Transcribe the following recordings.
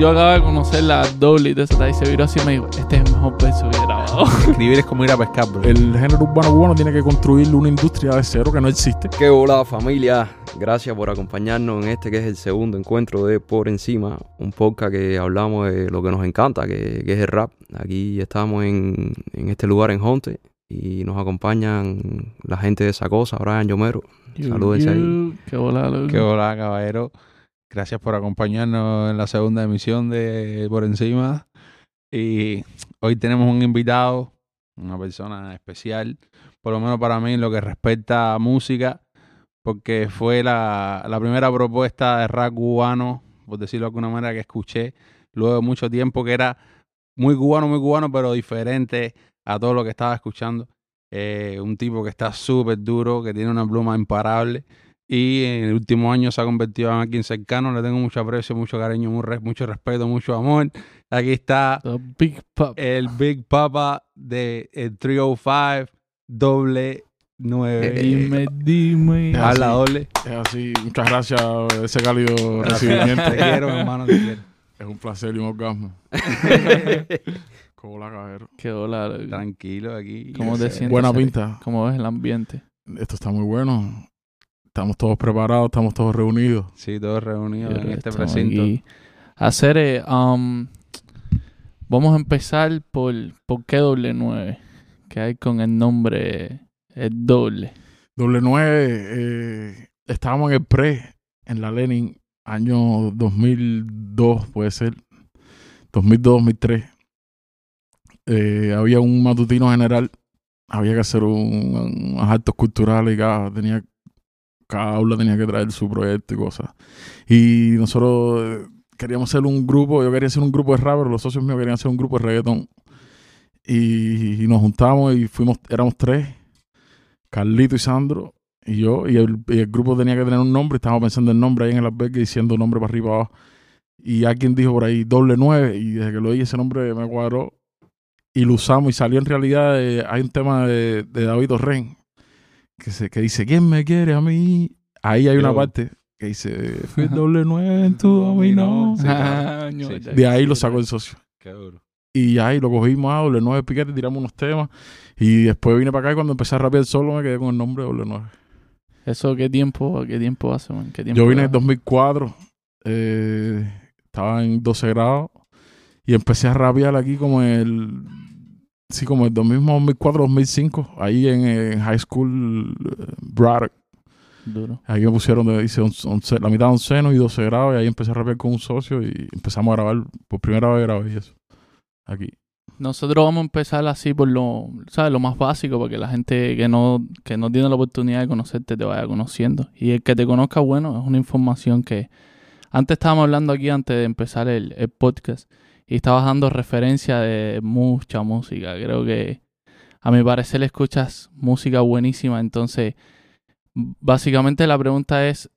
yo acabo de conocer la doble y de esa y se viró así y me dijo, este es el mejor verso que he grabado. Escribir es como ir a pescar, bro. El género urbano cubano tiene que construir una industria de cero que no existe. Qué hola familia, gracias por acompañarnos en este que es el segundo encuentro de Por Encima, un podcast que hablamos de lo que nos encanta, que, que es el rap. Aquí estamos en, en este lugar en Honte y nos acompañan la gente de esa cosa, Brian Yomero. Salúdense ahí. Qué hola. Qué hola, caballero. Gracias por acompañarnos en la segunda emisión de Por Encima. Y hoy tenemos un invitado, una persona especial, por lo menos para mí en lo que respecta a música, porque fue la, primera propuesta de rap cubano, por decirlo de alguna manera, que escuché luego de mucho tiempo, que era muy cubano, muy cubano, pero diferente a todo lo que estaba escuchando. Eh, un tipo que está súper duro, que tiene una pluma imparable y en el último año se ha convertido en alguien cercano. Le tengo mucho aprecio, mucho cariño, mucho respeto, mucho amor. Aquí está The Big Pop. el Big Papa de el 305 doble 9. Dime, dime. Ah, Habla sí. doble. Es así. Muchas gracias por ese cálido recibimiento. Te quiero, hermano, te quiero. Es un placer y un orgasmo. Hola, caballero. Qué hola. Tranquilo aquí. ¿Cómo te Eh, sientes? Buena pinta. ¿Cómo ves el ambiente? Esto está muy bueno. Estamos todos preparados, estamos todos reunidos. Sí, todos reunidos en este precinto. aquí. Hacer, eh, um, vamos a empezar por, por qué doble 9, que hay con el nombre, el doble. Doble 9, eh, estábamos en el pre, en la Lenin, año 2002, puede ser. 2002-2003. Eh, había un matutino general, había que hacer un- unos actos culturales y cada, tenía, cada tenía que traer su proyecto y cosas. Y nosotros eh, queríamos hacer un grupo, yo quería hacer un grupo de rap, pero los socios míos querían hacer un grupo de reggaetón. Y, nos juntamos y fuimos, éramos tres, Carlito y Sandro y yo, y el, el grupo tenía que tener un nombre, estábamos pensando en nombre ahí en el albergue diciendo nombre para arriba y para abajo. Y alguien dijo por ahí doble nueve, y desde que lo oí ese nombre me cuadró. Y lo usamos y salió en realidad, eh, hay un tema de, de David Orren que, se, que dice, ¿quién me quiere a mí? Ahí hay una Yo. parte que dice, fui doble nueve en tu dominó. Sí, claro. Ah, Sí, De ahí lo sacó el socio. Qué duro. Y ahí lo cogimos a doble nueve piquete, tiramos unos temas. Y después vine para acá y cuando empecé a rapear solo me quedé con el nombre de doble nueve. ¿Eso qué tiempo, qué tiempo hace, man? ¿Qué tiempo Yo vine en hace? 2004. 2004, eh, estaba en 12 grados y empecé a rapear aquí como el, sí, como el 2004, 2005, ahí en, en High School eh, Braddock. Duro. Ahí me pusieron de, hice once- once- la mitad de onceno y 12 grados y ahí empecé a rapear con un socio y empezamos a grabar, por primera vez grabé eso, aquí. Nosotros vamos a empezar así por lo, ¿sabes? Lo más básico, para que la gente que no, que no tiene la oportunidad de conocerte te vaya conociendo. Y el que te conozca, bueno, es una información que... Antes estábamos hablando aquí, antes de empezar el, el podcast, y estabas dando referencia de mucha música. Creo que, a mi parecer, escuchas música buenísima. Entonces, básicamente la pregunta es,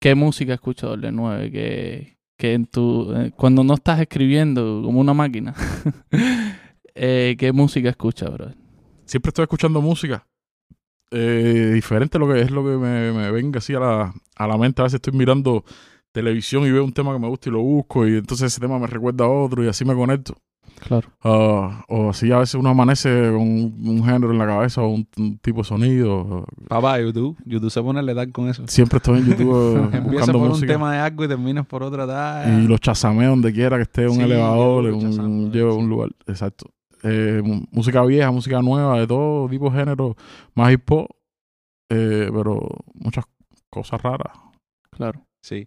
¿qué música escucha Doble 9? Que, que en tu, eh, cuando no estás escribiendo como una máquina, eh, ¿qué música escuchas, bro? Siempre estoy escuchando música. eh, diferente lo que es lo que me, me venga así a la, a la mente. A veces estoy mirando televisión y veo un tema que me gusta y lo busco y entonces ese tema me recuerda a otro y así me conecto. Claro. Ah, o así a veces uno amanece con un, un género en la cabeza o un, un tipo de sonido. Papá, YouTube. YouTube se pone a letal con eso. Siempre estoy en YouTube eh, Empieza buscando por un tema de algo y terminas por otra. tal. Y los chasameos donde quiera que esté un Sí, elevador, los un, sí. lugar. Exacto. Eh, música vieja, música nueva, de todo tipo de género, más hip hop, eh, pero muchas cosas raras. Claro. Sí.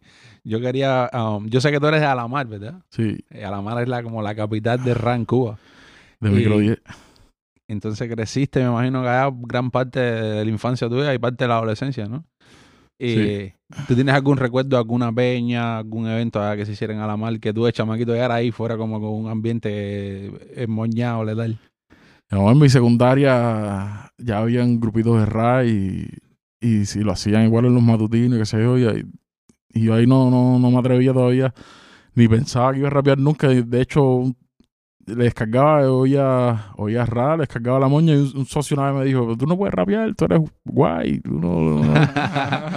Yo quería. um, yo sé que tú eres de Alamar, ¿verdad? Sí, Eh, Alamar es la, como la capital de rap en Cuba. de Y- micro 10. Entonces creciste, me imagino que allá gran parte de la infancia tuya y parte de la adolescencia, ¿no? Y Sí. ¿Tú tienes algún recuerdo alguna peña, algún evento allá que se hiciera en Alamar que tú de chamaquito ya era ahí fuera como con un ambiente moñado, letal? No, en mi secundaria ya habían grupitos de rap y, y si lo hacían igual en los matutinos qué sé yo, y, y yo ahí no, no, no me atrevía todavía, ni pensaba que iba a rapear nunca. De hecho, le descargaba, oía, oía rap, le descargaba la moña y un, un socio una vez me dijo, tú no puedes rapear, tú eres guay, tú no, no-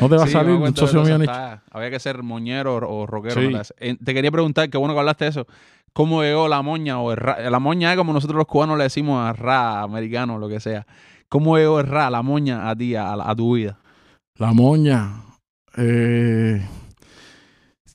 no te va a Sí, salir. Un socio mío está- Había que ser moñero o rockero. Eh, Te quería preguntar, qué bueno que hablaste de eso. ¿Cómo llegó la moña o el ra- La moña es como nosotros los cubanos le decimos a ra americano, lo que sea. ¿Cómo llegó el ra, la moña a ti, a, a tu vida? La moña. eh,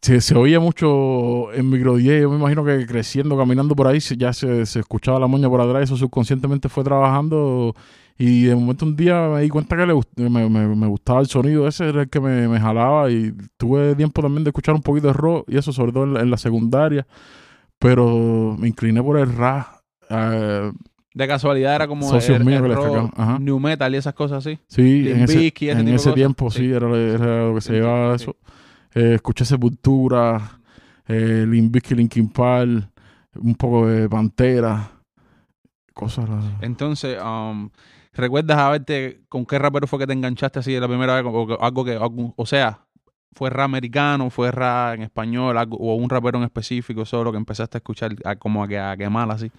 se, se oía mucho en micro DJ. Yo me imagino que creciendo, caminando por ahí, se- ya se, se escuchaba la moña por atrás. Eso subconscientemente fue trabajando. Y de momento un día me di cuenta que le gust- me, me- me gustaba el sonido ese, era el que me, me jalaba. Y tuve tiempo también de escuchar un poquito de rock. Y eso, sobre todo en la, en la secundaria. Pero me incliné por el rap. eh, De casualidad era como Socios el, míos el rock, ajá. new metal y esas cosas así. Sí, Limp en ese, en tiempo Sí. sí, era, era lo que se llevaba sí. eso. Eh, escuché Sepultura, eh, Limp Bizkit, Linkin Park, un poco de Pantera, cosas. Entonces, um, ¿recuerdas haberte con qué rapero fue que te enganchaste así de la primera vez? O, algo que, algún- o sea, ¿fue rap americano, fue rap en español, algo, o un rapero en específico solo que empezaste a escuchar a- como a, que- a quemar así?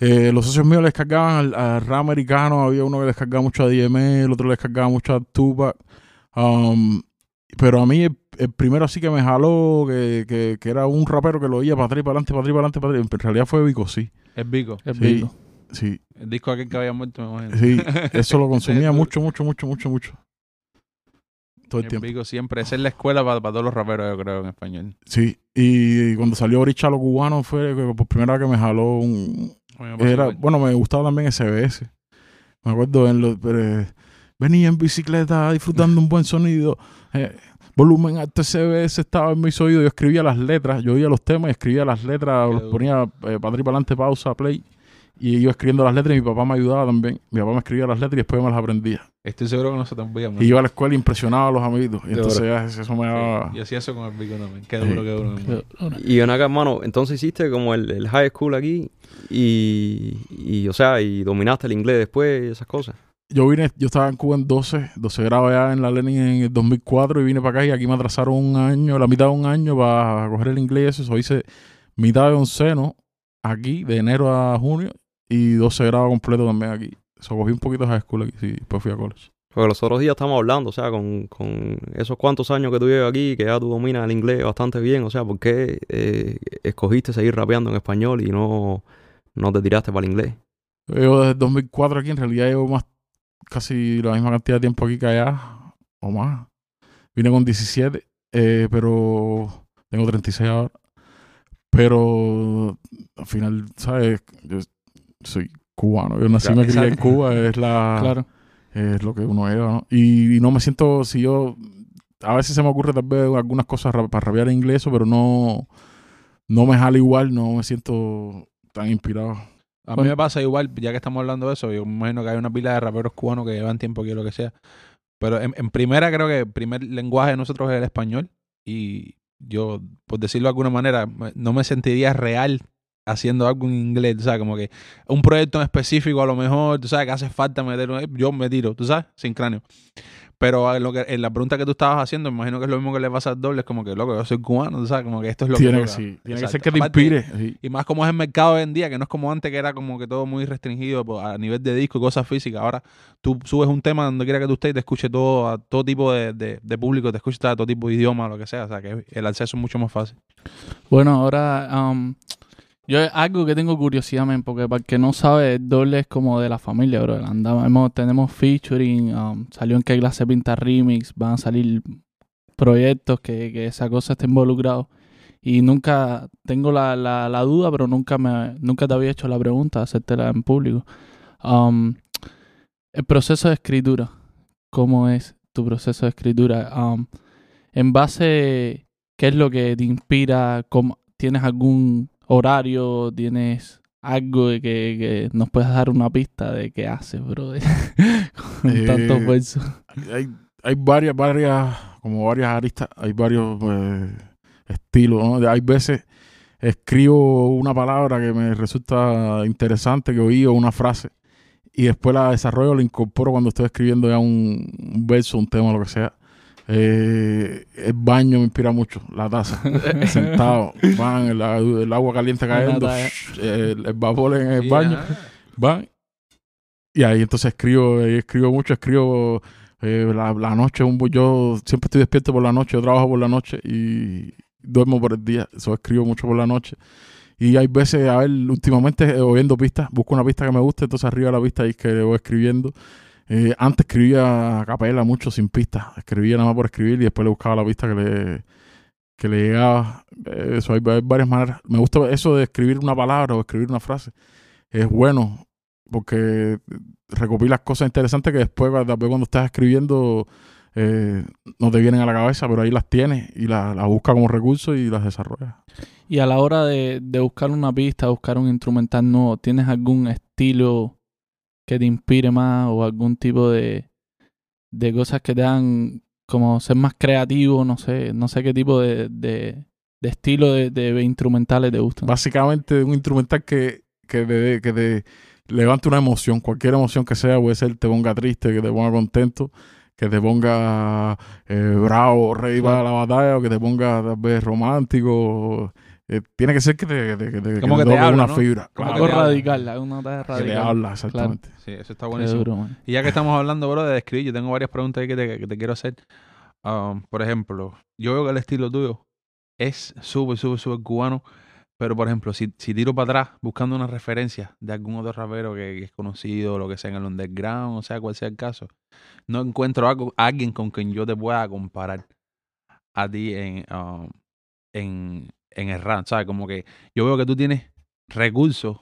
Eh, los socios míos les cargaban al, al rap americano, había uno que les cargaba mucho a DML, el otro les cargaba mucho a Tupac. Um, pero a mí el, el primero así que me jaló, que, que, que era un rapero que lo oía para atrás y para adelante, para atrás y para adelante, para atrás. En realidad fue Vico, sí. El Vico. Es Sí. Vico. Sí, El disco aquel que había muerto, me imagino. sí. Eso lo consumía mucho, mucho, mucho, mucho, mucho. Todo el El tiempo. Vico siempre. Esa es la escuela para, para todos los raperos, yo creo, en español. Sí, y cuando salió Bricha lo cubano fue que por primera vez que me jaló un... Me Era, bueno, me gustaba también SBS. Me acuerdo en los... pero, venía en bicicleta disfrutando un buen sonido. Eh, volumen alto SBS estaba en mis oídos. Yo escribía las letras, yo oía los temas y escribía las letras, Qué los duro. ponía eh, para atrás y para adelante, pausa, play. Y yo escribiendo las letras y mi papá me ayudaba también. Mi papá me escribía las letras y después me las aprendía. Estoy seguro que no se te olvida. Y iba a la escuela y impresionaba a los amigos. Y entonces ya eso me daba... Y hacía eso con el Vico también. Qué Sí. duro, qué duro. Qué duro. Y ven acá, hermano, entonces hiciste como el, el high school aquí y, y, o sea, y dominaste el inglés después y esas cosas. Yo vine, yo estaba en Cuba en 12, 12 grado ya en la Lenin en el 2004 y vine para acá y aquí me atrasaron un año, la mitad de un año para coger el inglés. Eso hice mitad de onceno aquí, de enero a junio, y 12 grados completo también aquí. Eso cogí un poquito de high school aquí, sí, después fui a college. Porque los otros días estamos hablando, o sea, con, con esos cuantos años que tú llevas aquí, que ya tú dominas el inglés bastante bien, o sea, ¿por qué eh, escogiste seguir rapeando en español y no, no te tiraste para el inglés? Yo desde el 2004 aquí, en realidad llevo más, casi la misma cantidad de tiempo aquí que allá, o más. Vine con 17, eh, pero tengo 36 ahora. Pero al final, ¿sabes? Yo soy cubano, yo nací y me crié en. Cuba, es la Claro. es lo que uno era, ¿no? Y, y no me siento, si yo, a veces se me ocurre tal vez algunas cosas ra- para rapear en inglés, pero no, no me jala igual, no me siento tan inspirado. A mí Bueno. me pasa igual, ya que estamos hablando de eso, yo me imagino que hay una pila de raperos cubanos que llevan tiempo aquí o lo que sea. Pero en, en primera creo que el primer lenguaje de nosotros es el español. Y yo, por decirlo de alguna manera, no me sentiría real haciendo algo en inglés, tú sabes, como que un proyecto en específico a lo mejor, tú sabes, que hace falta meter, yo me tiro, tú sabes, sin cráneo. Pero en, lo que, en la pregunta que tú estabas haciendo, me imagino que es lo mismo que le pasa al doble, es como que, loco, yo soy cubano, sabes, como que esto es lo tiene que... sí, tiene que ser que te inspire. sí. y más como es el mercado hoy en día, que no es como antes que era como que todo muy restringido pues, a nivel de disco y cosas físicas. Ahora tú subes un tema donde quiera que tú estés y te escuche todo, a todo tipo de, de, de público, te escuche a todo tipo de idioma, lo que sea. O sea, que el acceso es mucho más fácil. Bueno, ahora um, yo algo que tengo curiosidad, men, porque para el que no sabe, doble es como de la familia, bro. Andamos, tenemos featuring, um, salió en qué clase pinta remix, van a salir proyectos que, que esa cosa esté involucrado. Y nunca tengo la, la, duda, pero nunca me nunca te había hecho la pregunta, hacértela en público. Um, el proceso de escritura, ¿cómo es tu proceso de escritura? Um, en base, ¿qué es lo que te inspira? ¿Cómo- ¿Tienes algún horario? ¿Tienes algo de que, que nos puedas dar una pista de qué haces, bro? Con Eh, tantos versos. Hay, hay varias, varias, como varias aristas, hay varios eh, estilos, ¿no? Hay veces escribo una palabra que me resulta interesante, que oí, o una frase, y después la desarrollo, la incorporo cuando estoy escribiendo ya un, un verso, un tema, lo que sea. Eh, el baño me inspira mucho, la taza. Sentado, van, el, el agua caliente cayendo, shh, el, el vapor en el Sí, baño, ajá. van. Y ahí entonces escribo, ahí escribo mucho, escribo eh, la, la noche. Un, yo siempre estoy despierto por la noche, yo trabajo por la noche y duermo por el día. Eso escribo mucho por la noche. Y hay veces, a ver, últimamente eh, oyendo pistas, busco una pista que me guste, entonces arriba de la pista ahí es que voy escribiendo. Eh, antes escribía a capela mucho sin pistas, escribía nada más por escribir y después le buscaba la pista que le, que le llegaba. Eh, Eso hay, varias maneras. Me gusta eso de escribir una palabra o escribir una frase. Es bueno porque recopilas cosas interesantes que después, vez cuando estás escribiendo, eh, no te vienen a la cabeza, pero ahí las tienes y las las buscas como recurso y las desarrollas. Y a la hora de, de buscar una pista, buscar un instrumental nuevo, ¿tienes algún estilo que te inspire más o algún tipo de, de cosas que te hagan como ser más creativo? No sé, no sé qué tipo de, de, de estilo de, de instrumentales te gustan. Básicamente un instrumental que, que, te, que te levante una emoción, cualquier emoción que sea, puede ser te ponga triste, que te ponga contento, que te ponga eh, bravo, rey para la batalla, o que te ponga tal vez romántico. Eh, tiene que ser que te, que te, que te- Como que que te te toque habla, una ¿no? fibra. Como claro, Algo que te habla. radical, que le radical. habla, exactamente. Sí, eso está buenísimo. duro. Y ya que estamos hablando, bro, de escribir, yo tengo varias preguntas ahí que te, que te quiero hacer. Um, por ejemplo, yo veo que el estilo tuyo es súper, súper, súper cubano. Pero, por ejemplo, si, si tiro para atrás buscando una referencia de algún otro rapero que, que es conocido, lo que sea en el underground, o sea, cual sea el caso, no encuentro algo, alguien con quien yo te pueda comparar a ti en, um, en, en el rap. ¿Sabes? Como que yo veo que tú tienes recursos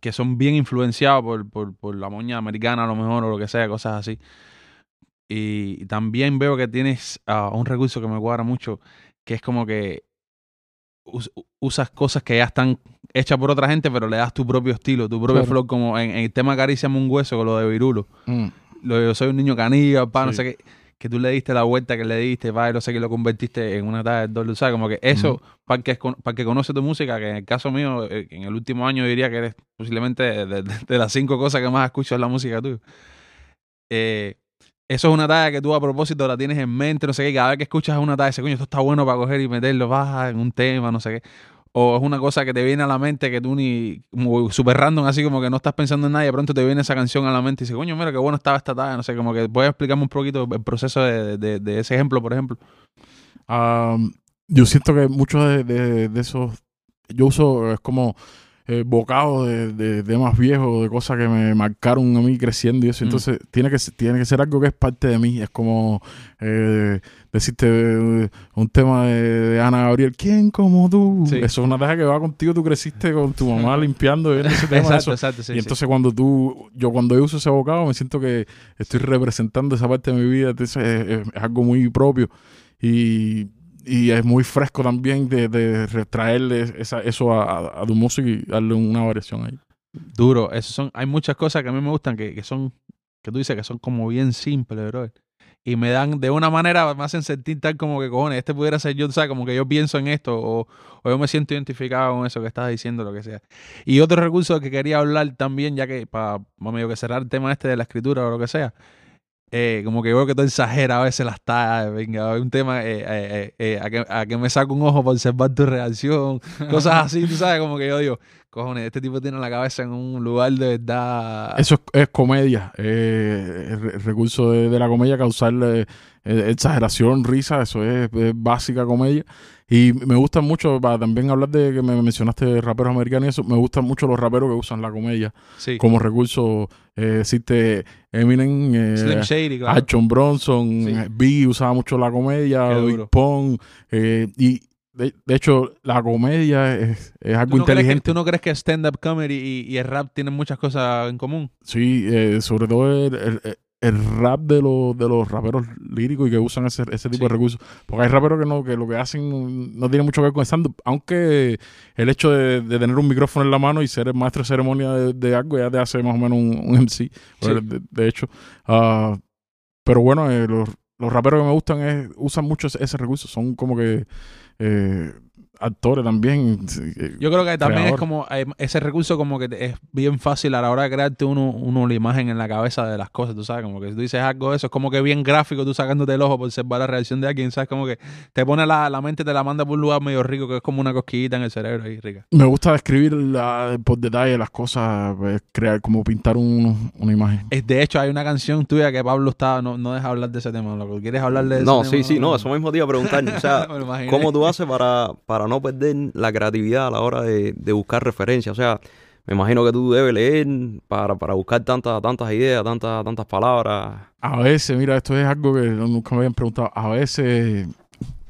que son bien influenciados por, por, por la moña americana, a lo mejor, o lo que sea, cosas así. Y también veo que tienes ah, un recurso que me cuadra mucho, que es como que us- usas cosas que ya están hechas por otra gente, pero le das tu propio estilo, tu propio Claro. flow, como en, en el tema Acaríciame un hueso con lo de Virulo. Mm. Lo de yo soy un niño canilla, pa, no sé qué, que tú le diste la vuelta que le diste, y no sé que lo convertiste en una talla de doble, ¿sabes? Como que eso, para que, para que conoce tu música, que en el caso mío, eh, en el último año diría que eres posiblemente de, de- de las cinco cosas que más escucho es la música tuya. Eh, eso es una talla que tú a propósito la tienes en mente, no sé qué, cada vez que escuchas una talla, dices, coño, esto está bueno para coger y meterlo, baja en un tema, no sé qué. O es una cosa que te viene a la mente que tú ni, súper random, así como que no estás pensando en nada y de pronto te viene esa canción a la mente y dices, coño, mira qué bueno estaba esta talla, no sé, como que puedes explicarme un poquito el proceso de, de- ese ejemplo, por ejemplo. Yo siento que muchos de- de esos, yo uso es como eh, bocados de, de temas viejos, de cosas que me marcaron a mí creciendo y eso. Mm. Entonces tiene que, ser- tiene que ser algo que es parte de mí. Es como eh, decirte eh, un tema de, de Ana Gabriel, ¿quién como tú? Sí. Eso es una taja que va contigo, tú creciste con tu mamá limpiando viendo ese tema. exacto, eso. exacto, sí, y sí. entonces cuando tú, yo cuando yo uso ese bocado me siento que estoy representando esa parte de mi vida, entonces es, es- es algo muy propio y, y es muy fresco también de, de retraerle esa, eso a, a- a tu y darle una variación ahí. Duro. Eso son, hay muchas cosas que a mí me gustan que, que son, que tú dices que son como bien simples, bro. Y me dan, de una manera, me hacen sentir tal como que, cojones, este pudiera ser yo, ¿sabes? Como que yo pienso en esto o, o yo me siento identificado con eso que estás diciendo, lo que sea. Y otro recurso que quería hablar también, ya que para, medio que cerrar el tema este de la escritura o lo que sea, eh, como que veo que tú exageras a veces las tallas, venga, hay un tema, eh, eh, eh, eh, a, que, a que me saco un ojo para observar tu reacción, cosas así, tú sabes, como que yo digo, cojones, este tipo tiene la cabeza en un lugar de verdad. Eso es, es comedia, eh, el re- el recurso de, de la comedia, causarle eh, exageración, risa, eso es, es básica comedia. Y me gusta mucho, para también hablar de que me mencionaste raperos americanos y eso, me gustan mucho los raperos que usan la comedia sí. como recurso. Eh, existe Eminem, eh, Slim Shady, claro. Action Bronson, Sí. Biggie usaba mucho la comedia, Big. Pong, y de, de hecho la comedia es, es algo ¿Tú no, crees que, inteligente. tú no crees que stand-up comedy y, y el rap tienen muchas cosas en común? Sí, eh, sobre todo el, el- el rap de los, de los raperos líricos y que usan ese, ese tipo Sí. de recursos. Porque hay raperos que no, que lo que hacen no, no tiene mucho que ver con stand aunque el hecho de, de tener un micrófono en la mano y ser el maestro de ceremonia de, de algo ya te hace más o menos un, un MC, de, de hecho. Ah, pero bueno, eh, los, los raperos que me gustan es, usan mucho ese, ese recurso, son como que... eh, actores también. eh, Yo creo que también es como eh, ese recurso como que te- es bien fácil a la hora de crearte uno, uno la imagen en la cabeza de las cosas, tú sabes, como que si tú dices algo de eso, es como que bien gráfico, tú sacándote el ojo por observar la reacción de alguien, sabes, como que te pone la, la mente, te la manda por un lugar medio rico, que es como una cosquillita en el cerebro ahí, rica. Me gusta describir la- por detalle las cosas, pues, crear como pintar un- una imagen. Es, de hecho, hay una canción tuya que Pablo está, no, no deja hablar de ese tema, loco. ¿Quieres hablar de ese No, tema? sí, sí, no, eso mismo te iba a preguntar. O sea. ¿cómo tú haces para, para no perder la creatividad a la hora de, buscar referencias? O sea, me imagino que tú debes leer para, buscar tantas, tantas ideas, tantas, tantas palabras. A veces, mira, esto es algo que nunca me habían preguntado. A veces,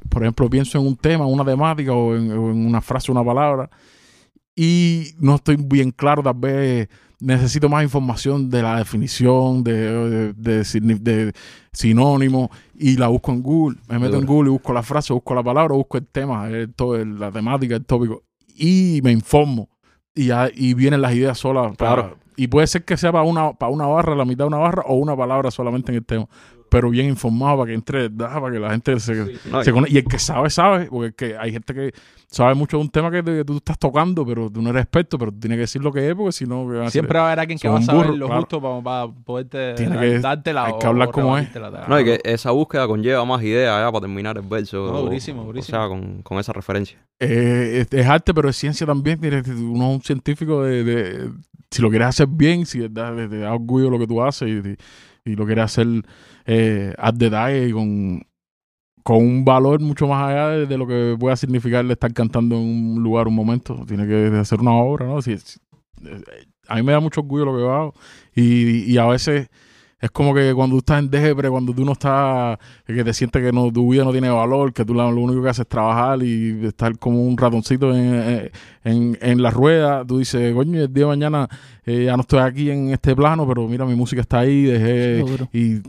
por ejemplo, pienso en un tema, una temática o en una frase, una palabra, y no estoy bien claro, tal vez necesito más información de la definición, de, de, de signi- de sinónimo, y la busco en Google. Me meto en. Google y busco la frase, busco la palabra, busco el tema, el to- el- la temática, el tópico, y me informo. Y, ya- y vienen las ideas solas. para- Claro. y puede ser que sea para una, para una barra, la mitad de una barra, o una palabra solamente en el tema. Pero bien informado para que entre, ¿verdad? para que la gente se, No, se y- el que sabe, sabe, porque es que hay gente que sabe mucho de un tema que, te- que tú estás tocando, pero tú no eres experto, pero tú tienes que decir lo que es, porque si no. Siempre va a haber alguien que va a saber burro, lo claro. justo para, para poderte Tiene que- dártela hay o- que hablar como es. no, y que esa búsqueda conlleva más ideas ya para terminar el verso. No, o- durísimo, durísimo. O sea, con, con esa referencia. Eh, es, es arte, pero es ciencia también. Tienes- Uno es un científico de, de- si lo quieres hacer bien, si te, te da orgullo lo que tú haces y, y lo quieres hacer eh, al detalle y con, con un valor mucho más allá de, de lo que pueda significar estar cantando en un lugar un momento. Tiene que hacer una obra, ¿no? Si- si- eh, a mí me da mucho orgullo lo que hago y, y a veces es como que cuando tú estás en depre, cuando tú no estás, que te sientes que no, tu vida no tiene valor, que tú lo único que haces es trabajar y estar como un ratoncito en, en, en la rueda, tú dices, coño, el día de mañana eh, ya no estoy aquí en este plano, pero mira, mi música está ahí, dejé, y,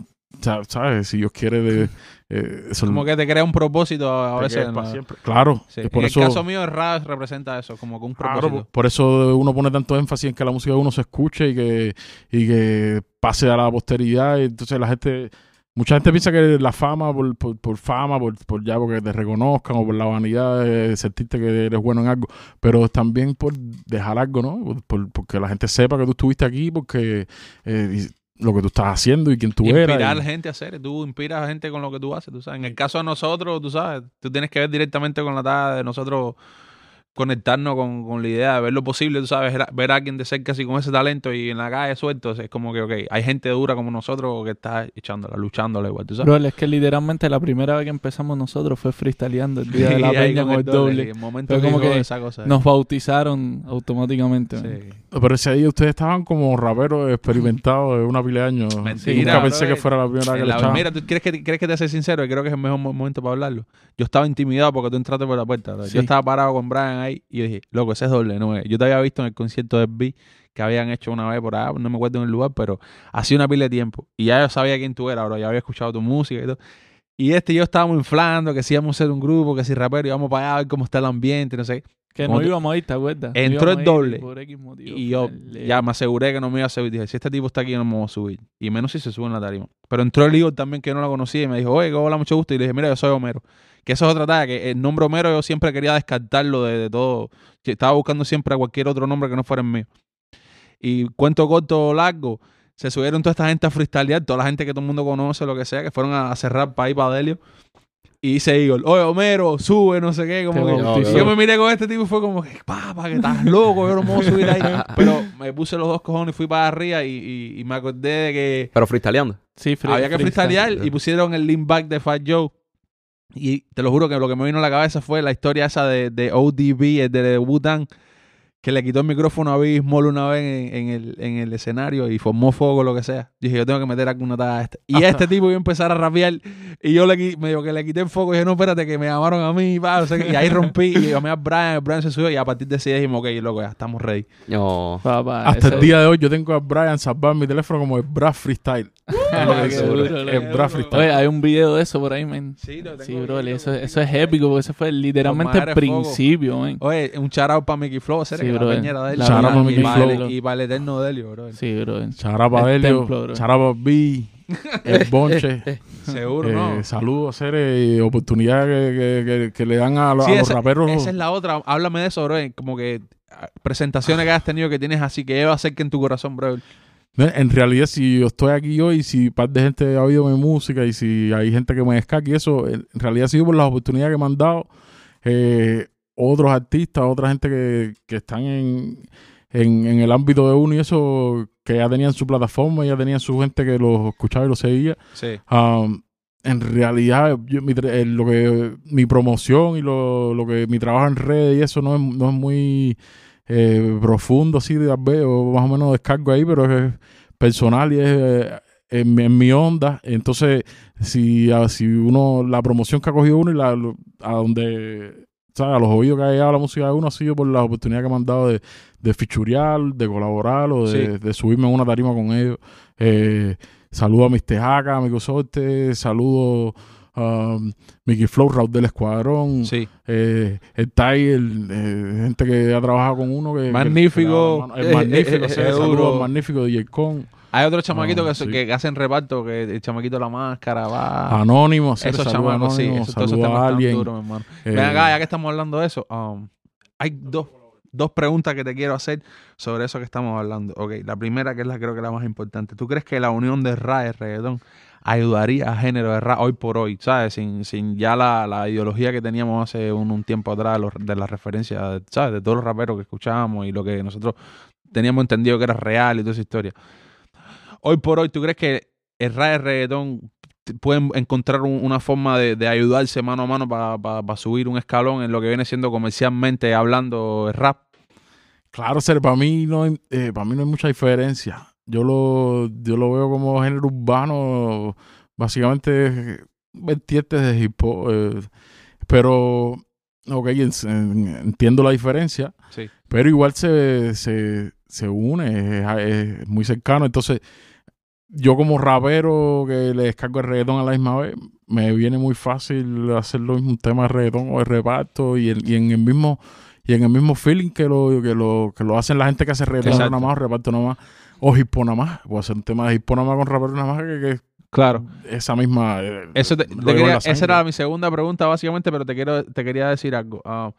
¿sabes? Si Dios quiere, de, eh, eso Como que te crea un propósito a veces. para ¿no? siempre. Claro, Sí. por en eso... el caso mío, rap representa eso, como que un Claro, propósito. por- por eso uno pone tanto énfasis en que la música de uno se escuche y que, y que pase a la posteridad. Y entonces la gente, mucha gente piensa que la fama, por, por, por fama, por, por ya porque te reconozcan o por la vanidad de sentirte que eres bueno en algo, pero también por dejar algo, ¿no? Por, por- porque la gente sepa que tú estuviste aquí, porque eh, lo que tú estás haciendo y quién tú eras. Inspirar y- gente a hacer, tú inspiras a gente con lo que tú haces, tú sabes. En el caso de nosotros, tú sabes, tú tienes que ver directamente con la tarea de nosotros conectarnos con, con la idea de ver lo posible, tú sabes, ver a- alguien de cerca así con ese talento y en la calle suelto, es como que, ok, hay gente dura como nosotros que está echándola, luchándola igual, tú sabes. Bro, es que literalmente la primera vez que empezamos nosotros fue freestyleando el día de la peña con el doble. el momento que como que esa cosa. Nos bautizaron automáticamente. Sí. Pero ese día ustedes estaban como raperos experimentados de una pila de años. Mentira, Nunca bro, pensé que eh. fuera la primera que le la- echaban. mira, ¿tú quieres que, quieres que te sea sincero? Y creo que es el mejor mo- momento para hablarlo. Yo estaba intimidado porque tú entraste por la puerta. Sí. Yo estaba parado con Brian ahí y yo dije, loco, ese es doble. Yo te había visto en el concierto de B que habían hecho una vez por ahí, no me acuerdo en el lugar, pero hacía una pila de tiempo. Y ya yo sabía quién tú eras, bro. Ya había escuchado tu música y todo. Y este y yo estábamos inflando, que si íbamos a ser un grupo, que si rapero, íbamos para allá a ver cómo está el ambiente, no sé. Que Como no íbamos a ir, ¿te acuerdas? Entró el doble. por X motivo, Y yo ya me aseguré que no me iba a subir. Dije, si este tipo está aquí, no me voy a subir. Y menos si se sube en la tarima. Pero entró el Igor también, que yo no lo conocía, y me dijo, oye, hola, mucho gusto. Y le dije, mira, yo soy Homero. Que eso es otra talla, que el nombre Homero yo siempre quería descartarlo de, de todo. Estaba buscando siempre a cualquier otro nombre que no fuera el mío. Y cuento corto o largo, se subieron toda esta gente a freestylear, toda la gente que todo el mundo conoce, lo que sea, que fueron a, cerrar para ir para Delio. Y dice Igor, oye, Homero, sube, no sé qué, como que... Y yo me miré con este tipo y fue como, que, papá, que estás loco, yo no me voy a subir ahí. Pero me puse los dos cojones y fui para arriba y, y- y me acordé de que Pero freestyleando. Sí, free- había que freestyle. freestylear y pusieron el lean back de Fat Joe. Y te lo juro que lo que me vino a la cabeza fue la historia esa de, de ODB, el de Wu-Tang, que le quitó el micrófono a Biggie Small una vez en, en el, en el escenario y formó fuego lo que sea. Dije, yo tengo que meter alguna talla a esta. Y este tipo iba a empezar a rapear y yo le medio que le quité el foco y dije, no, espérate, que me llamaron a mí, pa, no sé qué. y ahí rompí y llamé a Brian, el Brian se subió y a partir de ese día dijimos, ok, loco, ya estamos ready. No. Papá, Hasta ese- el día de hoy yo tengo a Brian salvar mi teléfono como el Brad Freestyle. Oye, hay un video de eso por ahí, man. Sí, lo Sí, bro, eso, eso es épico porque ese fue literalmente el principio, man. Oye, un charao para Mickey Flow, ¿será Sí, la peñera de él? la Shout out pa' y, Mickey para Flow. el, y para el eterno de Delio, bro. Sí, bro. Charapa El Delio, templo, bro. Charapa B, el bonche. Seguro, Eh, ¿no? Saludos, seres y oportunidad que, que- que- que le dan a, los- Sí, a los esa- raperos. Esa es la otra. Háblame de eso, bro. Como que ah, presentaciones que has tenido que tienes así que lleva cerca en tu corazón, bro. En realidad, si yo estoy aquí hoy, si par de gente ha oído mi música y si hay gente que me descarga y eso, en realidad ha sido por las oportunidades que me han dado eh, otros artistas, otra gente que, que están en, en, en el ámbito de uno y eso, que ya tenían su plataforma, ya tenían su gente que los escuchaba y los seguía. Sí. Um, en realidad, yo- mi, eh, lo que, mi promoción y lo, lo que mi trabajo en redes y eso no es, no es muy eh, profundo, así de veo, más o menos descargo ahí, pero es personal y es eh, en, mi- en mi onda. Entonces, si, a- si uno, la promoción que ha cogido uno y la, a donde, ¿sabes? A los oídos que ha llegado la música de uno ha sido por la oportunidad que me han dado de, de fichurear, de colaborar o de, Sí. de subirme en una tarima con ellos. Eh, saludo a mis Tejaca, a mi Sorte, saludo a Mickey Flow, Raúl del Escuadrón, Sí. eh, el Tiger, eh, gente que ha trabajado con uno que... que- Magnífico. el magnífico, Eh, sí, eh, saludo seguro. al magnífico DJ Con, Hay otros chamaquitos Ah, que, sí. que hacen reparto, que el chamaquito la máscara va. Anónimo, esos chamacos, sí. Esos, todos esos temas a están alguien. duros, mi hermano. eh, Ven acá, ya que estamos hablando de eso, um, hay dos, dos preguntas que te quiero hacer sobre eso que estamos hablando. Ok, la primera, que es la creo que la más importante. ¿Tú crees que la unión de rap y reggaetón ayudaría a género de rap hoy por hoy? ¿Sabes? Sin, sin ya la, la ideología que teníamos hace un, un tiempo atrás los- de la referencia, ¿sabes? De todos los raperos que escuchábamos y lo que nosotros teníamos entendido que era real y toda esa historia. Hoy por hoy, ¿tú crees que el rap y el reggaetón pueden encontrar un- una forma de, de ayudarse mano a mano para subir un escalón en lo que viene siendo comercialmente hablando el rap? Claro, ser, para mí no hay, eh, para mí no hay mucha diferencia. Yo lo, yo lo veo como género urbano, básicamente vertientes de hip hop. eh, pero, ok, en- en- entiendo la diferencia, Sí. pero igual se, se, se une, es, es muy cercano. Entonces, yo como rapero que le descargo el reggaetón a la misma vez, me viene muy fácil hacerlo un tema de reggaetón o de reparto y, en- y en el mismo y en el mismo feeling que lo que lo que lo hacen la gente que hace reggaetón nada más o reparto nada más o hip nada más puedo hacer un tema de hip hop nada más con rapero nada más que, que Claro. esa misma eh, Eso te- te quería- esa era mi segunda pregunta, básicamente, pero te quiero te quería decir algo. Ah,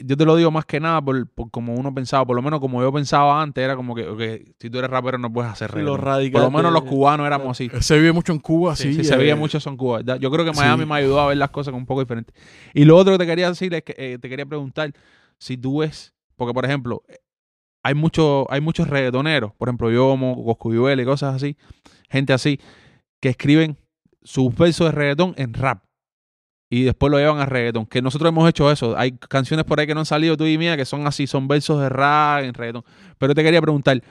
yo te lo digo más que nada por, por como uno pensaba, por lo menos como yo pensaba antes, era como que, ok, si tú eres rapero no puedes hacer radicales. Por lo menos los cubanos éramos así. se vive mucho en Cuba Sí, sí, sí, se eh, veía mucho eso en Cuba. ¿verdad? Yo creo que Miami sí. me ayudó a ver las cosas un poco diferentes. Y lo otro que te quería decir es que eh, te quería preguntar si tú ves, porque por ejemplo, eh, hay mucho, hay muchos reggaetoneros, por ejemplo, Yomo, Coscuyuela y cosas así, gente así, que escriben sus versos de reggaetón en rap. Y después lo llevan a reggaetón. Que nosotros hemos hecho eso. Hay canciones por ahí que no han salido tú y mía que son así, son versos de rap en reggaetón. Pero te quería preguntar,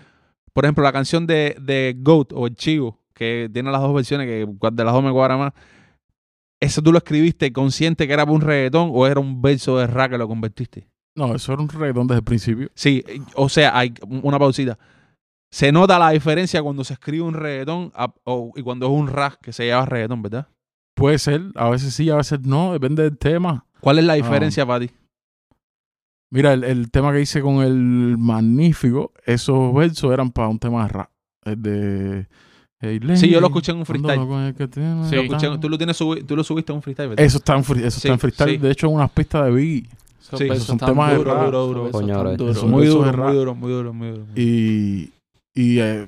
por ejemplo, la canción de, de Goat o El Chivo, que tiene las dos versiones, que de las dos me cuadra más. ¿Eso tú lo escribiste consciente que era un reggaetón o era un verso de rap que lo convertiste? No eso era un reggaetón desde el principio Sí, eh, o sea, hay una pausita. Se nota la diferencia cuando se escribe un reggaetón a- o- y cuando es un rap que se llama reggaetón, ¿verdad? puede ser a veces sí a veces no depende del tema ¿Cuál es la diferencia para ti? Mira, el, el tema que hice con el Magnífico, esos versos eran para un tema de rap. El de. Hey, Sí, yo lo Lenny, escuché en un freestyle. tiene Sí, lo escuché, tú, lo tienes tú lo subiste a un freestyle, ¿verdad? Eso está en, free- eso Sí, está en freestyle. sí. De hecho, en unas pistas de Biggie. Esos Sí, esos son están temas de duros, rap. esos Duro, duros. son muy duro, de muy rap. duro, muy duro, muy duro. muy duro. Y. Y eh,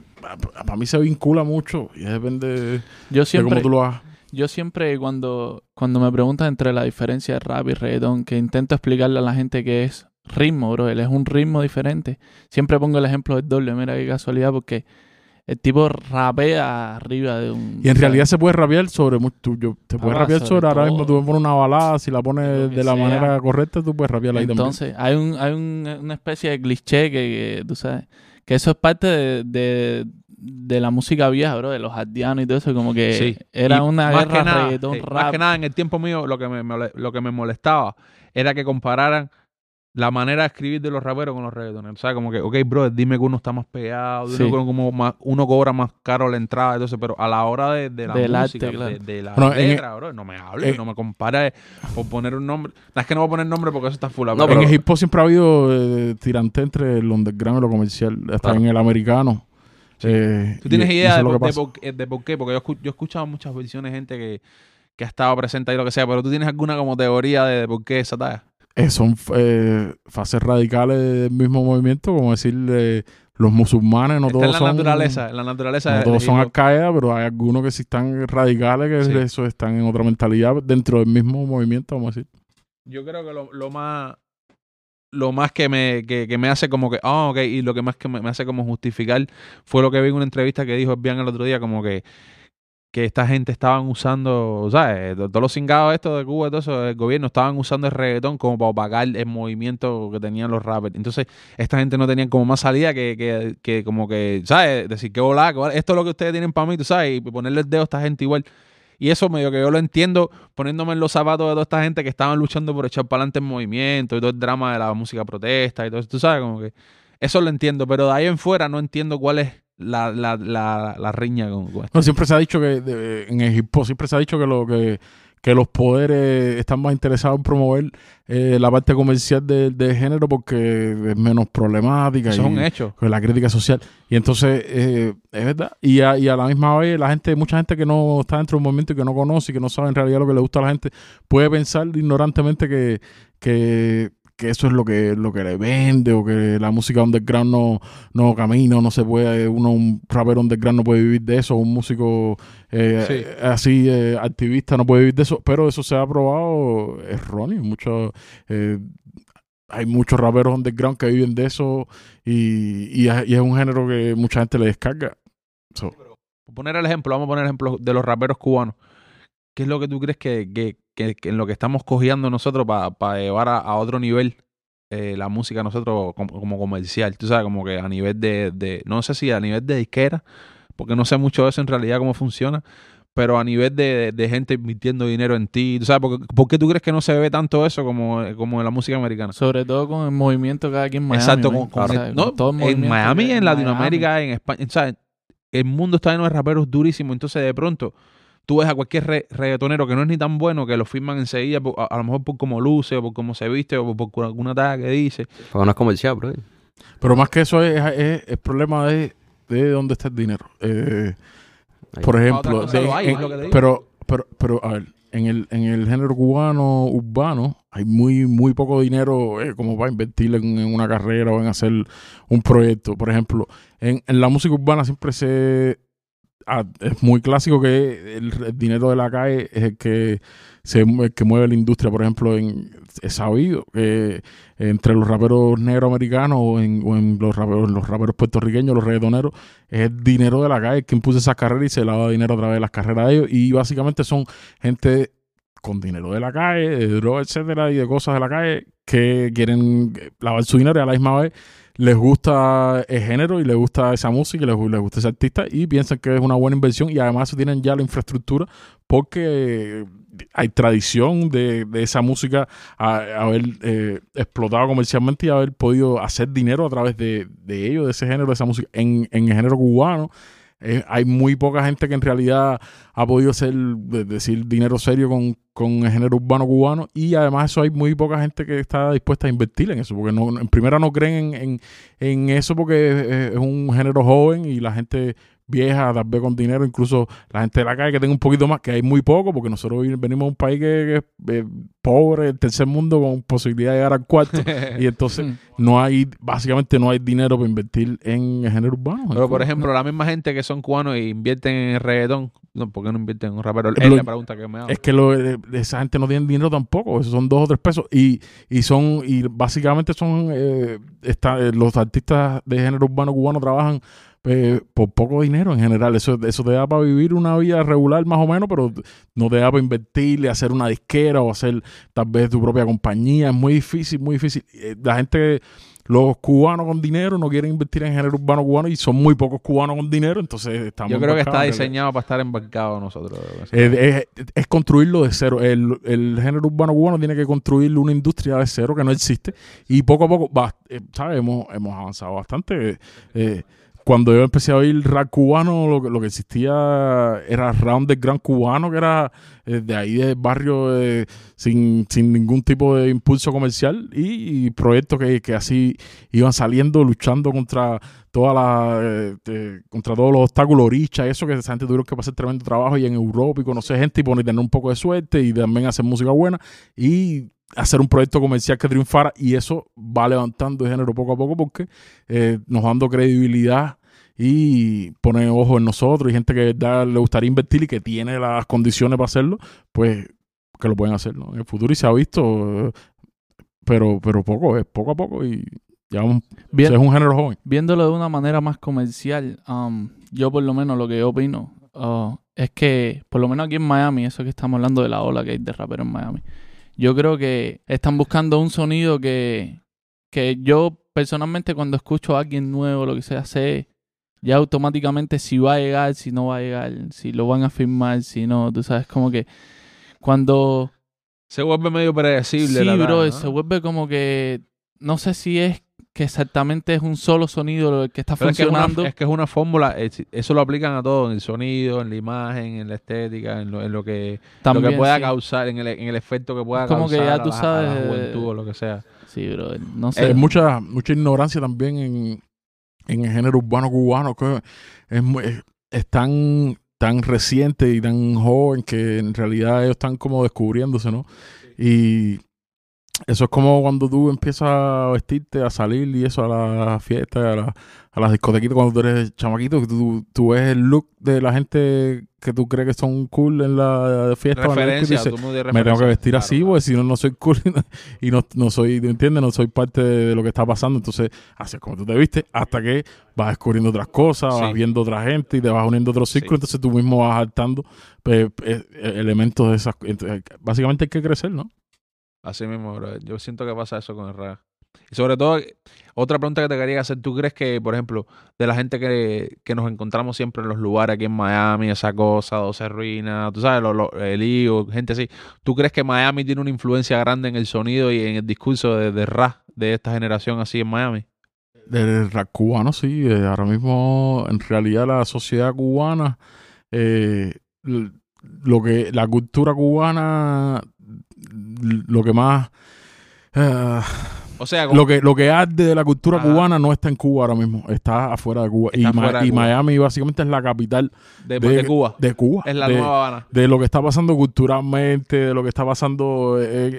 para mí se vincula mucho. Y depende de, Yo de siempre, cómo tú lo hagas. yo siempre cuando, cuando me preguntan entre la diferencia de rap y reggaetón, que intento explicarle a la gente que es ritmo, bro, él es un ritmo diferente. Siempre pongo el ejemplo del doble, mira qué casualidad, porque el tipo rapea arriba de un... Y en realidad se puede rapear sobre mucho. tú- yo- te puedes Ah, rapear sobre sobre. Ahora mismo tú pones una balada. Si la pones de la sea. manera correcta, tú puedes rapear ahí también. Entonces, hay, un, hay un- una especie de cliché que, que, tú sabes, que eso es parte de, de, de la música vieja, bro, de los ardianos y todo eso, como que Sí. era Y una más guerra que nada, reggaetón, eh, rap. Más que nada, en el tiempo mío, lo que me, lo que me molestaba era que compararan la manera de escribir de los raperos con los reggaetoneros. O sea, como que, ok, bro, dime que uno está más pegado, dime que uno, como más- uno cobra más caro la entrada, entonces, pero a la hora de, de la Del música, arte, claro. de, de la Bueno, en- letra, bro, no me hables, eh, no me compares por poner un nombre. No, es que no voy a poner nombre porque eso está full. No, pero- pero- en el hip hop siempre ha habido eh, tirante entre el underground y lo comercial. Hasta Claro. en el americano. Sí. Eh, ¿Tú tienes y- idea de de por qué- de por qué? Porque yo, yo he escuchado muchas versiones de gente que, que ha estado presente ahí, lo que sea, pero tú tienes alguna como teoría de, de por qué esa talla. Eh, son eh, fases radicales del mismo movimiento, como decir, eh, los musulmanes no Está en todos la son... naturaleza, en la naturaleza No todos son. Al Qaeda, pero hay algunos que sí están radicales, que Sí. eso están en otra mentalidad dentro del mismo movimiento, vamos a decir. Yo creo que lo, lo más lo más que me, que, que me hace como que, ah, ok, y lo que más que me, me hace como justificar fue lo que vi en una entrevista que dijo Bian el otro día, como que que esta gente estaban usando, ¿sabes? Todos los cingados estos de Cuba y todo eso, el gobierno estaban usando el reggaetón como para opacar el movimiento que tenían los rappers. Entonces, esta gente no tenía como más salida que, que, que como que, ¿sabes? Decir, qué volá, esto es lo que ustedes tienen para mí, tú sabes, y ponerle el dedo a esta gente igual. Y eso medio que yo lo entiendo poniéndome en los zapatos de toda esta gente que estaban luchando por echar para adelante el movimiento y todo el drama de la música protesta y todo eso. Tú sabes, como que eso lo entiendo, pero de ahí en fuera no entiendo cuál es la, la, la, la riña con, con esto. No, siempre se ha dicho que de- en hop siempre se ha dicho que lo que, que los poderes están más interesados en promover eh, la parte comercial del del género porque es menos problemática Eso es un hecho. con la crítica social. Y entonces, eh, es verdad. Y a, y a la misma vez, la gente, mucha gente que no está dentro del movimiento y que no conoce y que no sabe en realidad lo que le gusta a la gente, puede pensar ignorantemente que, que, que eso es lo que, lo que le vende o que la música underground no, no camina, no se puede, uno, un rapero underground no puede vivir de eso, un músico eh, Sí. así eh, activista no puede vivir de eso, pero eso se ha probado erróneo. Mucho, eh, hay muchos raperos underground que viven de eso y, y es, y es un género que mucha gente le descarga. So, poner el ejemplo, vamos a poner el ejemplo de los raperos cubanos. ¿Qué es lo que tú crees que, que, que- que en lo que estamos cogiendo nosotros para llevar a, a otro nivel eh, la música nosotros como, como comercial? Tú sabes, como que a nivel de, de, no sé si a nivel de disquera, porque no sé mucho de eso en realidad cómo funciona, pero a nivel de, de gente invirtiendo dinero en ti, ¿tú sabes? ¿Por, por qué tú crees que no se ve tanto eso como, como en la música americana? Sobre todo con el movimiento que hay aquí en Miami. Exacto, man. con, con- O sea, no, con todo el en Miami, en Miami. Latinoamérica, en España, ¿sabes? El mundo está lleno de raperos durísimos, entonces de pronto tú ves a cualquier re- reggaetonero que no es ni tan bueno que lo firman enseguida, por- a, a lo mejor por cómo luce, o por cómo se viste, o por, por alguna talla que dice. Porque no es comercial, bro. pero más que eso, es, es- el problema de, de dónde está el dinero. Eh, por ejemplo, de- hay, en- pero, pero, pero, a ver, en el, en el género cubano urbano hay muy, muy poco dinero eh, como para invertir en, en una carrera o en hacer un proyecto. Por ejemplo, en, en la música urbana siempre se... ah, es muy clásico que el, dinero de la calle es el que se que mueve la industria. Por ejemplo, en, es sabido que entre los raperos negros americanos o en, o en los raperos, los raperos puertorriqueños, los reggaetoneros, es el dinero de la calle que impulsa esas carreras y se lava dinero a través de las carreras de ellos. Y básicamente son gente con dinero de la calle, de drogas, etcétera, y de cosas de la calle que quieren lavar su dinero y a la misma vez les gusta el género y les gusta esa música y les, les gusta ese artista y piensan que es una buena inversión y además tienen ya la infraestructura porque hay tradición de, de esa música a, haber eh, explotado comercialmente y haber podido hacer dinero a través de, de ello, de ese género, de esa música. En, en el género cubano eh, hay muy poca gente que en realidad ha podido hacer, de- decir, dinero serio con, con el género urbano cubano y además eso hay muy poca gente que está dispuesta a invertir en eso, porque no, en primera no creen en, en, en eso porque es un género joven y la gente vieja, tal vez con dinero, incluso la gente de la calle que tenga un poquito más, que hay muy poco, porque nosotros venimos de un país que, es eh, pobre, el tercer mundo, con posibilidad de llegar al cuarto, y entonces no hay, básicamente no hay dinero para invertir en el género urbano. Pero, por ejemplo, la misma gente que son cubanos e invierten en el reggaetón, no, ¿por qué no invierten en un rapero? Es la pregunta que me hago. Es que lo, eh, esa gente no tiene dinero tampoco, esos son dos o tres pesos y, y son y básicamente son eh, está- eh, los artistas de género urbano cubano trabajan eh, por poco dinero en general, eso, eso te da para vivir una vida regular más o menos, pero no te da para invertirle, hacer una disquera o hacer tal vez tu propia compañía, es muy difícil, muy difícil. Eh, La gente, los cubanos con dinero no quieren invertir en género urbano cubano y son muy pocos cubanos con dinero, entonces estamos Yo creo que está diseñado para estar embarcado nosotros. Es, es construirlo de cero. El, el género urbano cubano tiene que construir una industria de cero que no existe. Y poco a poco, va, eh, ¿sabes? Hemos, hemos avanzado bastante. Eh, cuando yo empecé a oír rap cubano, lo, que- lo que existía era round de gran cubano, que era eh, de ahí del barrio eh, sin, sin ningún tipo de impulso comercial y, proyectos que, que así iban saliendo, luchando contra toda la eh, contra todos los obstáculos, oricha y eso, que esa gente tuvieron que pasar tremendo trabajo y en Europa y conocer gente y poner, tener un poco de suerte y también hacer música buena. Y hacer un proyecto comercial que triunfara y eso va levantando el género poco a poco porque eh, nos dando credibilidad y pone ojo en nosotros y gente que de verdad le gustaría invertir y que tiene las condiciones para hacerlo, pues que lo pueden hacer ¿no? en el futuro y se ha visto, pero pero poco, es poco a poco y ya un, Bien- es un género joven. viéndolo de una manera más comercial, um, yo por lo menos lo que yo opino uh, es que, por lo menos aquí en Miami, eso que estamos hablando de la ola que hay de raperos en Miami, yo creo que están buscando un sonido que, que yo personalmente cuando escucho a alguien nuevo, lo que sea, sé ya automáticamente si va a llegar, si no va a llegar, si lo van a firmar, si no, tú sabes, como que cuando... Se vuelve medio predecible. Sí, la bro, se vuelve como que, no sé si es que exactamente es un solo sonido el que está Pero es que es una, funcionando. es que es una fórmula, es- eso lo aplican a todo, en el sonido, en la imagen, en la estética, en lo, en lo que, lo que pueda sí. causar, en el, en el efecto que pueda Es como que causar ya a tú la- a sabes, la eh, juventud o lo que sea. Sí, bro, no Hay sé. mucha, mucha ignorancia también en, en el género urbano cubano, que es, muy- es, es tan, tan reciente y tan joven que en realidad ellos están como descubriéndose, ¿no? Y eso es como cuando tú empiezas a vestirte, a salir y eso, a la fiesta, a, la, a las discotequitas, cuando tú eres chamaquito, que tú, tú ves el look de la gente que tú crees que son cool en la fiesta. Referencia, dices, tú me tengo que vestir Claro, así, claro. porque si no, no soy cool y no, no soy, ¿me entiendes? No soy parte de lo que está pasando. Entonces, así es como tú te vistes hasta que vas descubriendo otras cosas, vas viendo otra gente y te vas uniendo a otros círculos. Sí. Entonces tú mismo vas saltando pues, eh, eh, elementos de esas. entonces, básicamente hay que crecer, ¿no? Así mismo. Yo siento que pasa eso con el rap. Y sobre todo, otra pregunta que te quería hacer, ¿tú crees que, por ejemplo, de la gente que, que nos encontramos siempre en los lugares aquí en Miami, esa cosa, 12 ruinas, tú sabes, el lío, gente así, ¿tú crees que Miami tiene una influencia grande en el sonido y en el discurso de, de rap de esta generación así en Miami? Del rap cubano, sí. eh, ahora mismo, en realidad, la sociedad cubana, eh, lo que la cultura cubana, lo que más. eh, O sea, como- lo que lo que arde de la cultura Ajá. cubana no está en Cuba ahora mismo, está afuera de Cuba. Y Ma- fuera de y Cuba. Miami básicamente es la capital de, de- de Cuba. de Cuba. es la de, nueva Habana. de lo que está pasando culturalmente, de lo que está pasando en,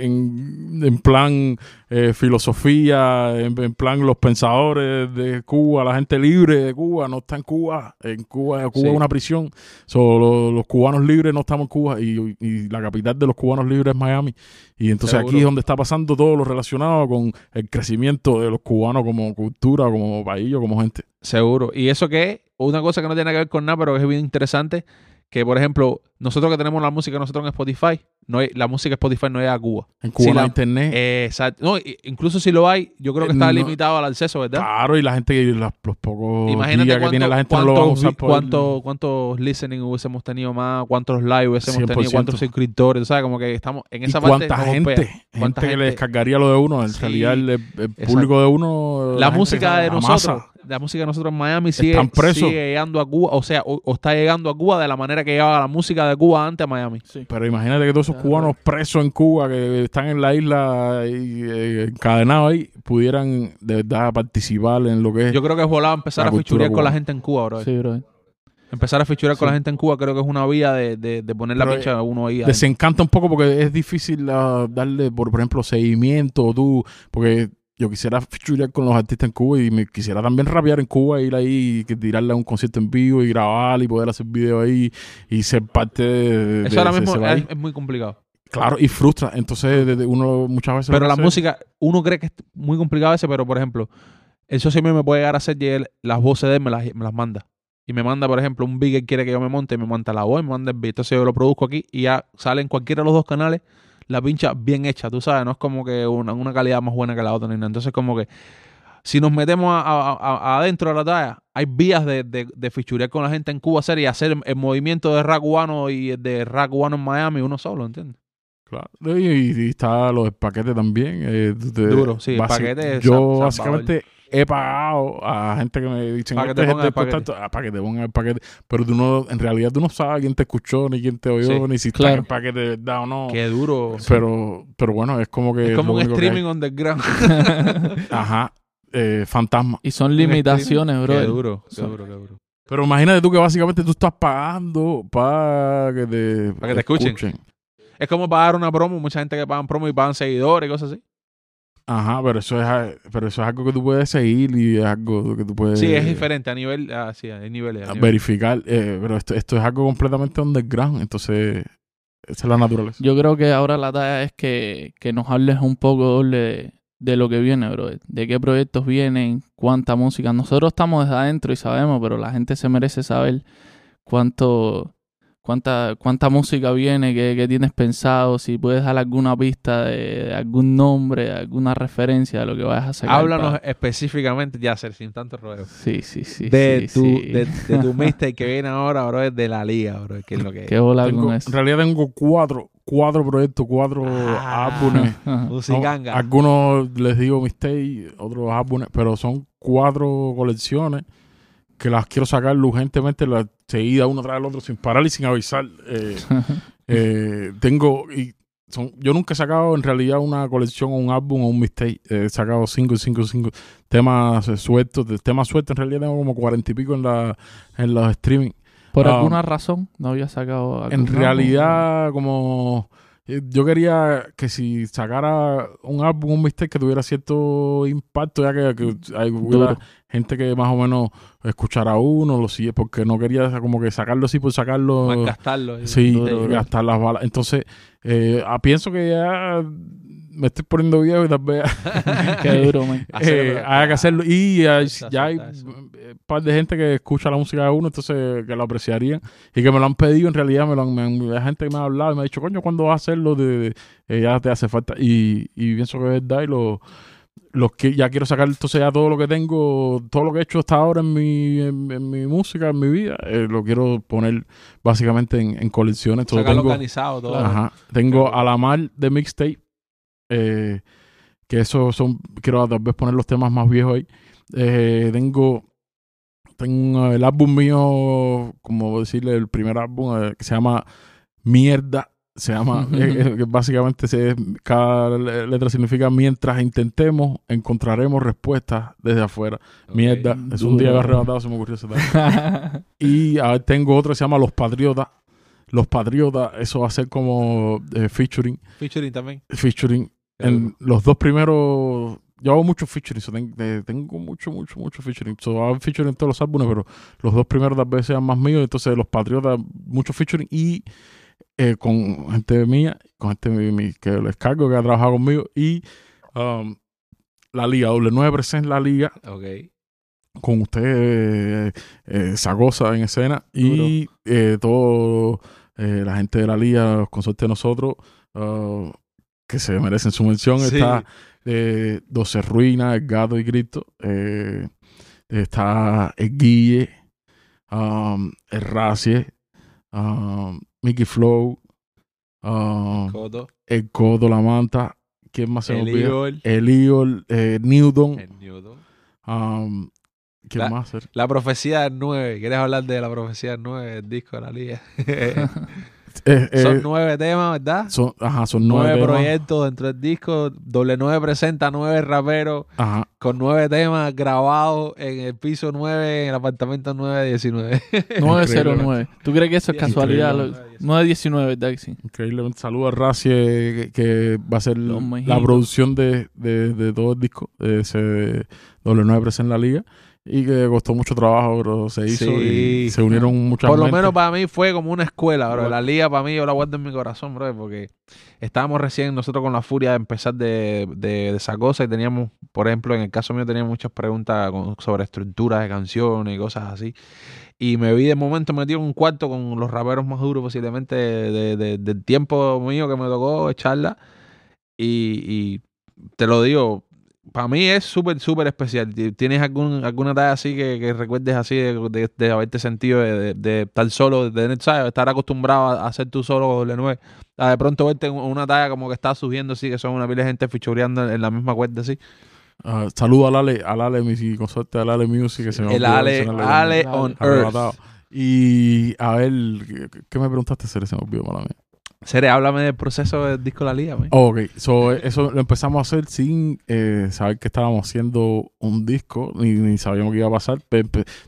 en- en plan eh, filosofía, en, en plan los pensadores de Cuba, la gente libre de Cuba, no está en Cuba. En Cuba, Cuba Sí. es una prisión. So, lo- los cubanos libres no estamos en Cuba y, y la capital de los cubanos libres es Miami. Y entonces Seguro. aquí es donde está pasando todo lo relacionado con el crecimiento de los cubanos como cultura, como país, o como gente. Seguro. Y eso que es una cosa que no tiene que ver con nada, pero es bien interesante, que por ejemplo, nosotros que tenemos la música nosotros en Spotify, no hay, la música Spotify no llega a Cuba. En Cuba Sí, no hay la- internet. Exacto. No, incluso si lo hay, yo creo que está no. limitado al acceso, ¿verdad? Claro, y la gente, y las- los pocos Imagínate que cuánto- tiene la gente no lo van a usar por- cuánto- cuántos listening hubiésemos tenido más, cuántos live hubiésemos tenido, 100%. cuántos suscriptores, ¿sabes? Como que estamos en y esa parte. cuánta nos gente, golpea. ¿Cuánta gente que le gente? descargaría lo de uno, en Sí, realidad el, el público de uno, La gente música de la nosotros, masa. La música de nosotros en Miami sigue, sigue llegando a Cuba, o sea, o, o está llegando a Cuba de la manera que llegaba la música de Cuba antes a Miami. Sí. Pero imagínate que todos esos Claro. cubanos presos en Cuba que están en la isla y, eh, encadenados ahí pudieran de verdad participar en lo que es Yo creo que es volado empezar a fichurear con la gente en Cuba, bro. Sí, bro. Empezar a fichurear con la gente en Cuba creo que es una vía de, de, de poner la pincha a uno ahí. adentro. desencanta un poco porque es difícil ah, darle, por, por ejemplo, seguimiento, tú, porque yo quisiera fichurear con los artistas en Cuba y me quisiera también rapear en Cuba, ir ahí y tirarle a un concierto en vivo y grabar y poder hacer video ahí y ser parte de, de Eso ahora ese- mismo ese es, muy complicado. Claro, y frustra. Entonces, de- de- uno muchas veces. Pero la música, uno cree que es muy complicado veces, pero por ejemplo, el socio mío me puede llegar a hacer y él- las voces de él me las, me las manda. Y me manda, por ejemplo, un beat que quiere que yo me monte, me monta la voz, me manda el beat. Entonces yo lo produzco aquí y ya sale en cualquiera de los dos canales la pincha bien hecha, tú sabes, no es como que una, una calidad más buena que la otra ni nada. Entonces como que si nos metemos a- a- a- adentro de la talla, hay vías de, de, de fichurear con la gente en Cuba hacer y hacer el, el movimiento de rap cubano y el de rap cubano en Miami uno solo, ¿entiendes? Claro. Y, y está lo del paquete también. eh, de- Duro, sí, el paquete Yo, San- San básicamente, he pagado a gente que me dicen Para que "Este te es pongan el de paquete". tanto", ah, para que te pongan el paquete. Pero tú no, en realidad tú no sabes quién te escuchó, ni quién te oyó, Sí, ni si está claro. en el paquete de verdad o no. Qué duro. Pero, pero bueno, es como que. es como un que streaming underground. Ajá. Eh, fantasma. Y son limitaciones, Qué bro. duro, qué Son- duro, qué duro. Pero imagínate tú que básicamente tú estás pagando para que te, Para que te escuchen. Es como pagar una promo, mucha gente que pagan promo y pagan seguidores y cosas así. Ajá, pero eso es pero eso es algo que tú puedes seguir y es algo que tú puedes Sí, es diferente a nivel, ah, sí, hay niveles. hay niveles. verificar. eh, pero esto, esto es algo completamente underground. Entonces, esa es la naturaleza. Yo creo que ahora la tarea es que, que nos hables un poco doble de, de lo que viene, bro. De qué proyectos vienen, cuánta música. Nosotros estamos desde adentro y sabemos, pero la gente se merece saber cuánto, cuánta, cuánta música viene, qué, qué tienes pensado, si puedes dar alguna pista de, de algún nombre, de alguna referencia de lo que vayas a sacar. Háblanos específicamente, ya ser sin tanto rodeo. Sí, sí, sí. De, sí, tu, sí. de, de tu mixtape que viene ahora, bro, es de la liga, bro. Que es lo que Qué bola Tengo- con en realidad tengo cuatro, cuatro proyectos, cuatro Ah. álbumes. No, algunos les digo mistake, otros álbumes, pero son cuatro colecciones que las quiero sacar urgentemente, la seguida uno tras el otro sin parar y sin avisar. Eh, eh, tengo y son, yo nunca he sacado en realidad una colección o un álbum o un mixtape. He sacado cinco, cinco, cinco temas eh, sueltos. De temas sueltos en realidad tengo como cuarenta y pico en la en los streaming. Por Ah. alguna razón no había sacado En álbum? realidad, como yo quería que si sacara un álbum, un mixtape que tuviera cierto impacto, ya que, que hay hubiera. Gente que más o menos escuchara uno, lo sigue, porque no quería como que sacarlo así por sacarlo. Más gastarlo. Sí, eh, duro. gastar las balas. Entonces, eh, ah, pienso que ya me estoy poniendo viejo y tal vez Qué duro, man. Eh, haya que hacerlo. Y hay- Eso, ya hay eso. un par de gente que escucha la música de uno, entonces que lo apreciarían y que me lo han pedido. En realidad, me lo han, me han- hay gente que me ha hablado y me ha dicho, coño, ¿cuándo vas a hacerlo? De, de- eh, ya te hace falta. Y, y pienso que es verdad. Y lo, los que ya quiero sacar entonces ya todo lo que tengo, todo lo que he hecho hasta ahora en mi, en, en mi música, en mi vida, eh, lo quiero poner básicamente en, en colecciones. Todo tengo, organizado todo. Ajá. Tengo Claro. a la mar de mixtape. eh, que eso son. Quiero tal vez poner los temas más viejos ahí. Eh, tengo. Tengo el álbum mío, como decirle, el primer álbum que se llama Mierda. Se llama, eh, eh, que básicamente se, cada le- letra significa mientras intentemos, encontraremos respuestas desde afuera. Mierda. Es un día Duro. arrebatado, se me ocurrió ese. Y a ver, tengo otro que se llama Los Patriotas. Los Patriotas, eso va a ser como eh, featuring. Featuring también. Featuring. En los dos primeros. Yo hago mucho featuring. so ten- eh, tengo mucho, mucho, mucho featuring. So, hago featuring en todos los álbumes, pero los dos primeros tal vez sean más míos. Entonces, Los Patriotas, mucho featuring. Y eh, con gente mía, con gente que les cargo, que ha trabajado conmigo. Y um, la Liga, doble 9 present la Liga Ok. con usted, eh, eh, Zagoza en escena y eh, todo eh, la gente de la liga, los consortes de nosotros, ah, que se merecen su mención. Sí. Está eh, 12 Ruinas, El Gato y Cristo. está El Guille, um, El Racie, um, Mickey Flow, um, Coto. El Codo, La Manta. ¿Quién más se me El olvida? Eagle. El Eagle, eh, Newton. El Newton. um, ¿Quién La- más? La profecía del 9. ¿Quieres hablar de la profecía del 9 del disco de la liga? Eh, eh, Son nueve temas, ¿verdad? son, ajá, son nueve, Nueve temas. proyectos dentro del disco. Doble 9 presenta nueve raperos Ajá. con nueve temas grabados en el piso 9, en el apartamento 919. 909. ¿Tú crees que eso es Increíble. casualidad? Increíble. Lo- 919, ¿verdad que sí? Increíblemente. Saludo a Racie, que, que va a ser la producción de, de, de todo el disco. De ese doble nueve Presa en la liga. Y que costó mucho trabajo, pero se hizo Sí. y se unieron muchas Por lo mentes. menos para mí fue como una escuela, bro. La liga para mí yo la guardo en mi corazón, bro, porque estábamos recién nosotros con la furia de empezar de, de, de esa cosa y teníamos, por ejemplo, en el caso mío teníamos muchas preguntas con- sobre estructuras de canciones y cosas así. Y me vi de momento metido en un cuarto con los raperos más duros posiblemente de- de- de- del tiempo mío que me tocó echarla. Y, y te lo digo, para mí es súper, súper especial. Ti- ¿Tienes algún, alguna talla así que, que recuerdes así de, de- de haberte sentido de, de- estar solo, de ¿sabes? estar acostumbrado a hacer tú solo doble nueve? A de pronto verte en una talla como que está surgiendo así, que son una pila de gente fichureando en, la misma cuerda así. Ah, saludo al Ale, al Ale, mi consorte, al Ale Music, que se me El Ale, Ale on. Earth. Y a ver, ¿qué, qué me preguntaste, Cere? Se me olvidó, mala mía. Sere, háblame del proceso del disco La Liga, man. Ok, so, eso lo empezamos a hacer sin eh, saber que estábamos haciendo un disco, ni, sabíamos qué iba a pasar.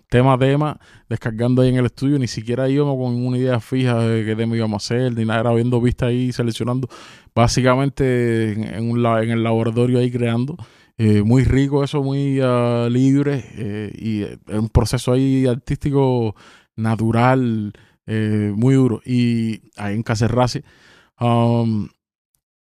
Tema a tema, descargando ahí en el estudio, ni siquiera íbamos con una idea fija de qué tema íbamos a hacer, ni nada, era viendo vistas ahí, seleccionando, básicamente en, en un en el laboratorio ahí creando. Eh, muy rico eso, muy ah, libre, eh, y eh, un proceso ahí artístico natural, eh, muy duro. Y ahí en Cacerraci. Um,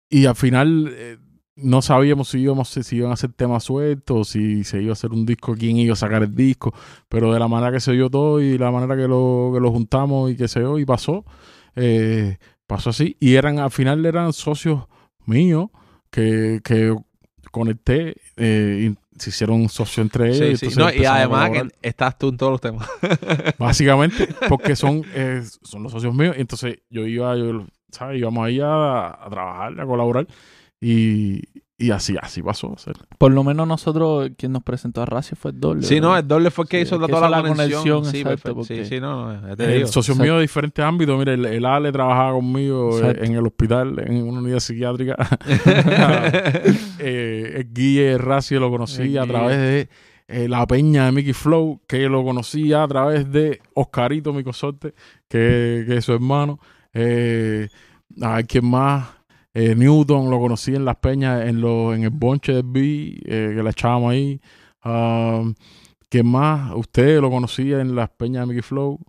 y al final eh, no sabíamos si íbamos si iban a hacer temas sueltos, si se iba a hacer un disco, quién iba a sacar el disco, pero de la manera que se dio todo y la manera que lo, que lo juntamos y que se dio y pasó, eh, pasó así. Y eran al final eran socios míos que, que conecté eh, se hicieron socios entre ellos. Sí, sí. entonces No, y además que estás tú en todos los temas. Básicamente, porque son, eh, son los socios míos. y Entonces yo iba, yo, ¿sabes? Íbamos ahí a, a trabajar, a colaborar. Y, y así, así pasó. o sea, Por lo menos nosotros, quien nos presentó a Racio fue el doble. Sí, no, el doble fue el que Sí, hizo el la- que toda hizo la, la conexión. conexión, Sí, exacto, Sí, sí, no, no, el socio Exacto. mío de diferentes ámbitos. Mire, el, el Ale trabajaba conmigo eh, Exacto. en el hospital, en una unidad psiquiátrica. eh, el Guille Racio lo conocí a través de eh, la peña de Mickey Flow, que lo conocía a través de Oscarito, mi consorte, que, que es su hermano. Eh, a ver quién más. Eh, Newton lo conocí en las peñas, en, lo, en el bonche del B, eh, que la echábamos ahí. Um, ¿Quién más? Usted lo conocía en las peñas de Mickey Flow.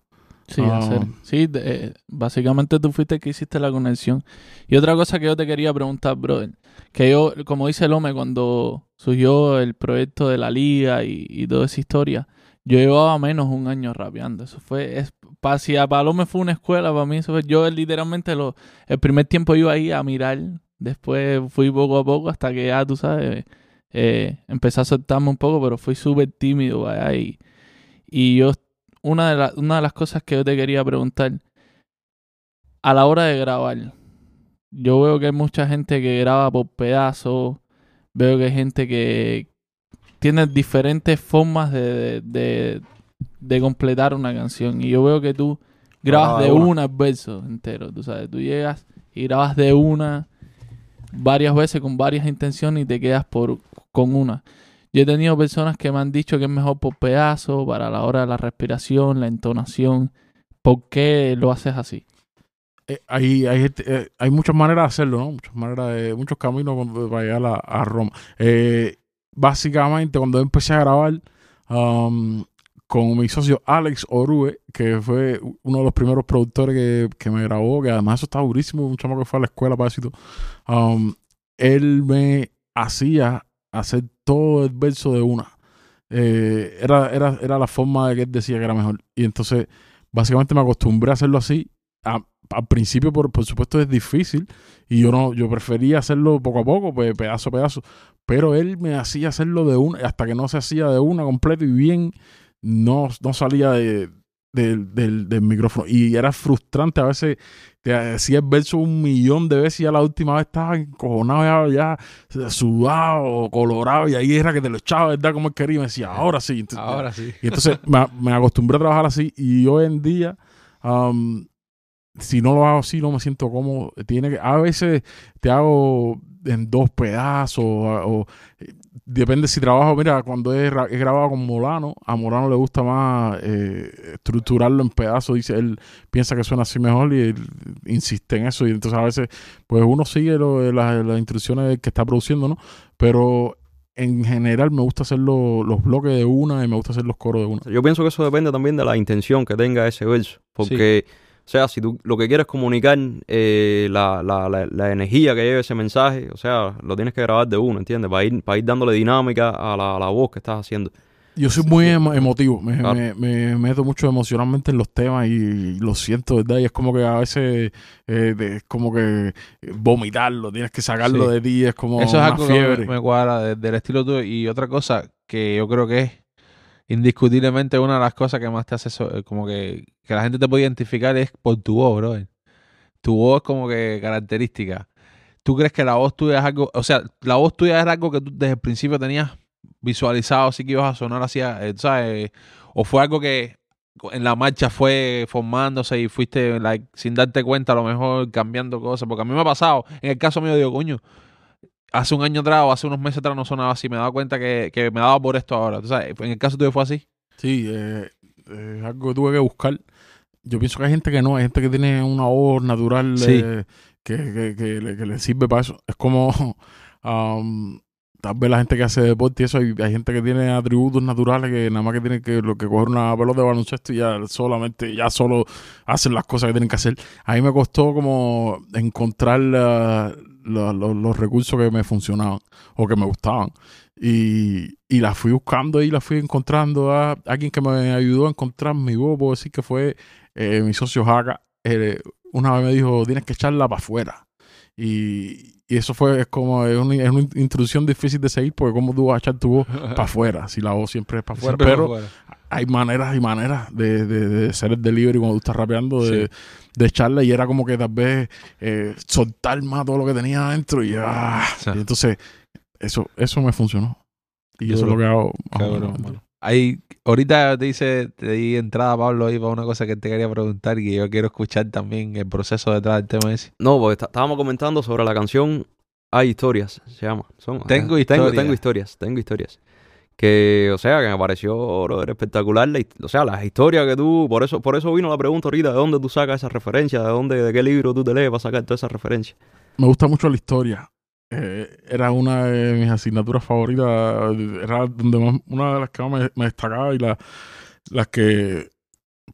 Sí, hacer. Sí, de- eh, básicamente tú fuiste el que hiciste la conexión. Y otra cosa que yo te quería preguntar, brother, que yo, como dice el hombre, cuando surgió el proyecto de la liga y, y toda esa historia, yo llevaba menos un año rapeando. Eso fue, es, pa, si a Palome fue una escuela, para mí eso fue, yo literalmente lo, el primer tiempo iba ahí a mirar, después fui poco a poco hasta que ya, tú sabes, eh, empecé a soltarme un poco, pero fui súper tímido, y, yo una de, una de las cosas que yo te quería preguntar, a la hora de grabar, yo veo que hay mucha gente que graba por pedazos, veo que hay gente que tiene diferentes formas de, de, de completar una canción y yo veo que tú grabas Graba de una. el verso entero, tú sabes, tú llegas y grabas de una varias veces con varias intenciones y te quedas por con una. Yo he tenido personas que me han dicho que es mejor por pedazo, para la hora de la respiración, la entonación. ¿Por qué lo haces así? Eh, hay, hay, eh, hay muchas maneras de hacerlo, ¿no? Muchas maneras de, muchos caminos para llegar a, a Roma. Eh, básicamente, cuando empecé a grabar um, con mi socio Alex Orue, que fue uno de los primeros productores que, que me grabó, que además eso está durísimo, un chamo que fue a la escuela para eso. Um, él me hacía hacer todo el verso de una. Eh, era, era, era la forma de que él decía que era mejor. Y entonces, básicamente me acostumbré a hacerlo así. Al principio, por, por supuesto, es difícil. Y yo no, yo prefería hacerlo poco a poco, pues pedazo a pedazo. Pero él me hacía hacerlo de una, hasta que no se hacía de una completo y bien, no, no salía de, del- del, del micrófono. Y era frustrante. A veces te hacía el verso un millón de veces y ya la última vez estaba encojonado, ya, ya sudado, colorado. Y ahí era que te lo echaba, ¿verdad? Como él quería. Y me decía, ahora sí. Entonces, Ahora sí. y entonces me, me acostumbré a trabajar así y hoy en día, am, si no lo hago así, no me siento cómodo. Tiene que, a veces te hago en dos pedazos o, o- depende si trabajo. Mira, cuando he, gra- he grabado con Molano, a Molano le gusta más eh, estructurarlo en pedazos. Dice, él piensa que suena así mejor y él insiste en eso. Y entonces a veces, pues uno sigue lo- las, las instrucciones que está produciendo, ¿no? Pero en general me gusta hacer lo- los bloques de una y me gusta hacer los coros de una. Yo pienso que eso depende también de la intención que tenga ese verso. Porque, o sea, si tú lo que quieres comunicar, eh, la, la, la, la energía que lleve ese mensaje, o sea, lo tienes que grabar de uno, ¿entiendes? Para ir, para ir dándole dinámica a la, a la voz que estás haciendo. Yo soy muy emo- emotivo, me, Claro. me- me meto mucho emocionalmente en los temas y, lo siento, ¿verdad? Y es como que a veces eh, de- es como que vomitarlo, tienes que sacarlo Sí. de ti, es como Eso es una algo que fiebre. me, me cuadra de- del estilo tuyo. Y otra cosa que yo creo que es indiscutiblemente una de las cosas que más te hace eh, como que, que la gente te puede identificar es por tu voz, bro. Tu voz como que característica. ¿tú crees que la voz tuya es algo, o sea, la voz tuya era algo que tú desde el principio tenías visualizado, así que ibas a sonar así, eh, ¿sabes? O fue algo que en la marcha fue formándose y fuiste like, sin darte cuenta, a lo mejor cambiando cosas, porque a mí me ha pasado, en el caso mío digo, coño, hace un año atrás o hace unos meses atrás no sonaba así, me daba cuenta que, que me daba por esto ahora, ¿tú sabes? En el caso tuyo fue así. Sí, eh, es algo que tuve que buscar. Yo pienso que hay gente que no, hay gente que tiene una voz natural Sí. eh, que, que, que le, que le sirve para eso. Es como, um, tal vez la gente que hace deporte y eso, hay, hay gente que tiene atributos naturales que nada más que tiene que, lo que coger una pelota de baloncesto y ya solamente, ya solo hacen las cosas que tienen que hacer. A mí me costó como encontrar los- recursos que me funcionaban o que me gustaban. Y, y la fui buscando y la fui encontrando a alguien que me ayudó a encontrar mi voz, puedo decir que fue eh, mi socio Jaca. Eh, una vez me dijo, tienes que echarla para afuera. Y, y eso fue es como es una, es una introducción difícil de seguir porque como tú vas a echar tu voz para afuera, si la voz siempre es para afuera. Pero hay maneras y maneras de, de, de hacer el delivery cuando tú estás rapeando, de, de echarla y era como que tal vez eh, soltar más todo lo que tenía adentro y, ah, Sí. y entonces eso, eso me funcionó. Y eso es lo que hago. Cabrón, Ahí, ahorita te dice, te di entrada, Pablo, ahí para una cosa que te quería preguntar y que yo quiero escuchar también el proceso detrás del tema ese. No, porque está- estábamos comentando sobre la canción Hay historias, se llama. Son- Tengo eh, historias. Tengo, tengo historias, tengo historias. Que, o sea, que me pareció brother, espectacular. la o sea, las historias que tú. Por eso, por eso vino la pregunta ahorita: ¿de dónde tú sacas esa referencia? ¿De dónde, de qué libro tú te lees para sacar toda esa referencia? Me gusta mucho la historia. Eh, era una de mis asignaturas favoritas. Era donde más- una de las que más me, destacaba y la- las que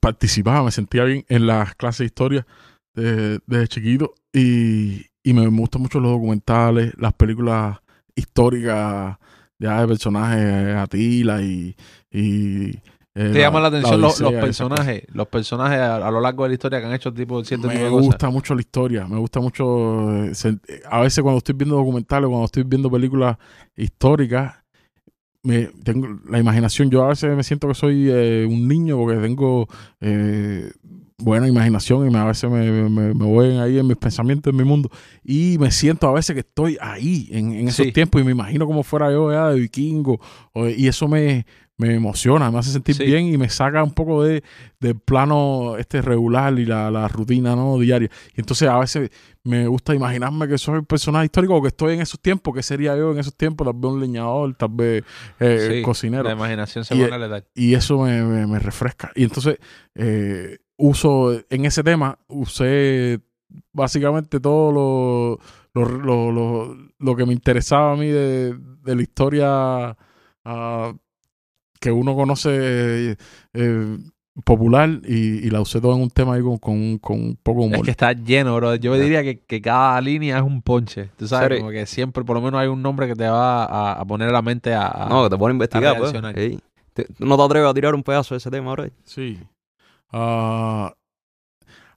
participaba. Me sentía bien en las clases de historia de- desde chiquito. Y, me gustan mucho los documentales, las películas históricas ya de personajes Atila y. y eh, ¿Te llaman la atención los, personajes, los personajes a, a lo largo de la historia que han hecho tipo cierto tipo me de cosas? gusta mucho la historia, me gusta mucho. eh, A veces cuando estoy viendo documentales, cuando estoy viendo películas históricas, me tengo la imaginación. Yo a veces me siento que soy eh, un niño porque tengo eh, buena imaginación y me, a veces me, me, me voy ahí en mis pensamientos, en mi mundo. Y me siento a veces que estoy ahí en, en esos Sí. tiempos y me imagino como fuera yo ya de vikingo. o- y eso me, me emociona, me hace sentir Sí. bien y me saca un poco de, del plano este regular y la, la rutina no diaria. Y entonces a veces me gusta imaginarme que soy personaje histórico o que estoy en esos tiempos, que sería yo en esos tiempos, tal vez un leñador, tal vez eh, Sí, cocinero La imaginación se Y- pone letal. y eso me, me- me refresca. Y entonces eh, uso, en ese tema, usé básicamente todo lo, lo, lo, lo- lo que me interesaba a mí de, de la historia ah, que uno conoce eh, popular y, y la usé todo en un tema ahí con, con, con un poco humor. Es que está lleno, bro. Yo diría que, que cada línea es un ponche. Tú sabes, como que siempre, por lo menos hay un nombre que te va a, a poner a la mente a... a- no, que te pone a investigar, pues. reaccionar. Ey. Te- ¿tú ¿No te atreves a tirar un pedazo de ese tema, bro? Sí. Ah,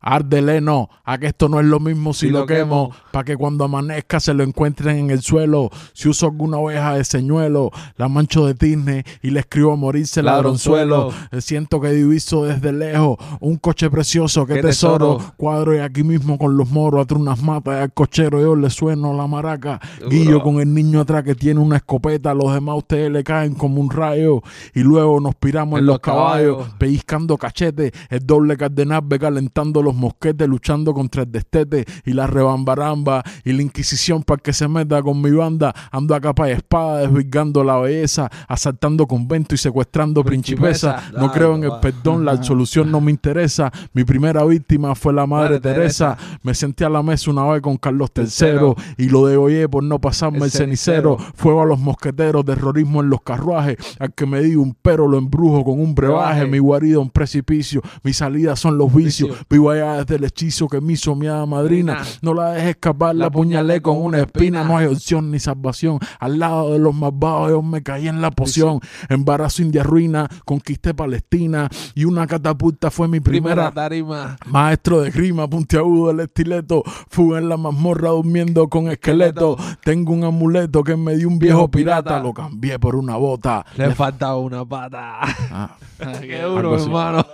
árdele, no. A que esto no es lo mismo si, Si lo quemo. quemo. Para que cuando amanezca se lo encuentren en el suelo. Si uso alguna oveja de señuelo, la mancho de tizne y le escribo a morirse ladronzuelo. Eh, Siento que diviso desde lejos un coche precioso, qué, Qué tesoro. tesoro. Cuadro y aquí mismo con los moros, atrás unas matas y al cochero yo le sueno la maraca. Guillo con el niño atrás que tiene una escopeta, los demás ustedes le caen como un rayo y luego nos piramos en, En los los caballos, caballos. pellizcando cachetes, el doble cardenal ve calentando los mosquetes, luchando contra el destete y la rebambaramba y la inquisición para que se meta con mi banda, ando a capa y espada, desvirgando la belleza, asaltando convento y secuestrando principesa, Principesa. no creo en el perdón, la absolución no me interesa, mi primera víctima fue la madre Madre Teresa, Teresa. me senté a la mesa una vez con Carlos III y lo degollé por no pasarme el, El cenicero. cenicero. Fuego a los mosqueteros, terrorismo en los carruajes. Al que me diga un pero lo embrujo con un brebaje. Brebaje. Mi guarida un precipicio. Mi salida son los vicios. Vicio. Vivo allá desde el hechizo que me hizo mi madrina. No la dejes escapar, la La puñalé con una espina. No hay opción ni salvación. Al lado de los malvados yo me caí en la poción. Embarazo India ruina, conquisté Palestina. Y una catapulta fue mi Primera primera tarima. Maestro de grima, puntiagudo del estileto, fuga en la mazmorra durmiendo con esqueleto. Tengo un amuleto que me dio un viejo pirata, lo cambié por una bota. Le faltaba una pata. Ah, Qué duro, hermano.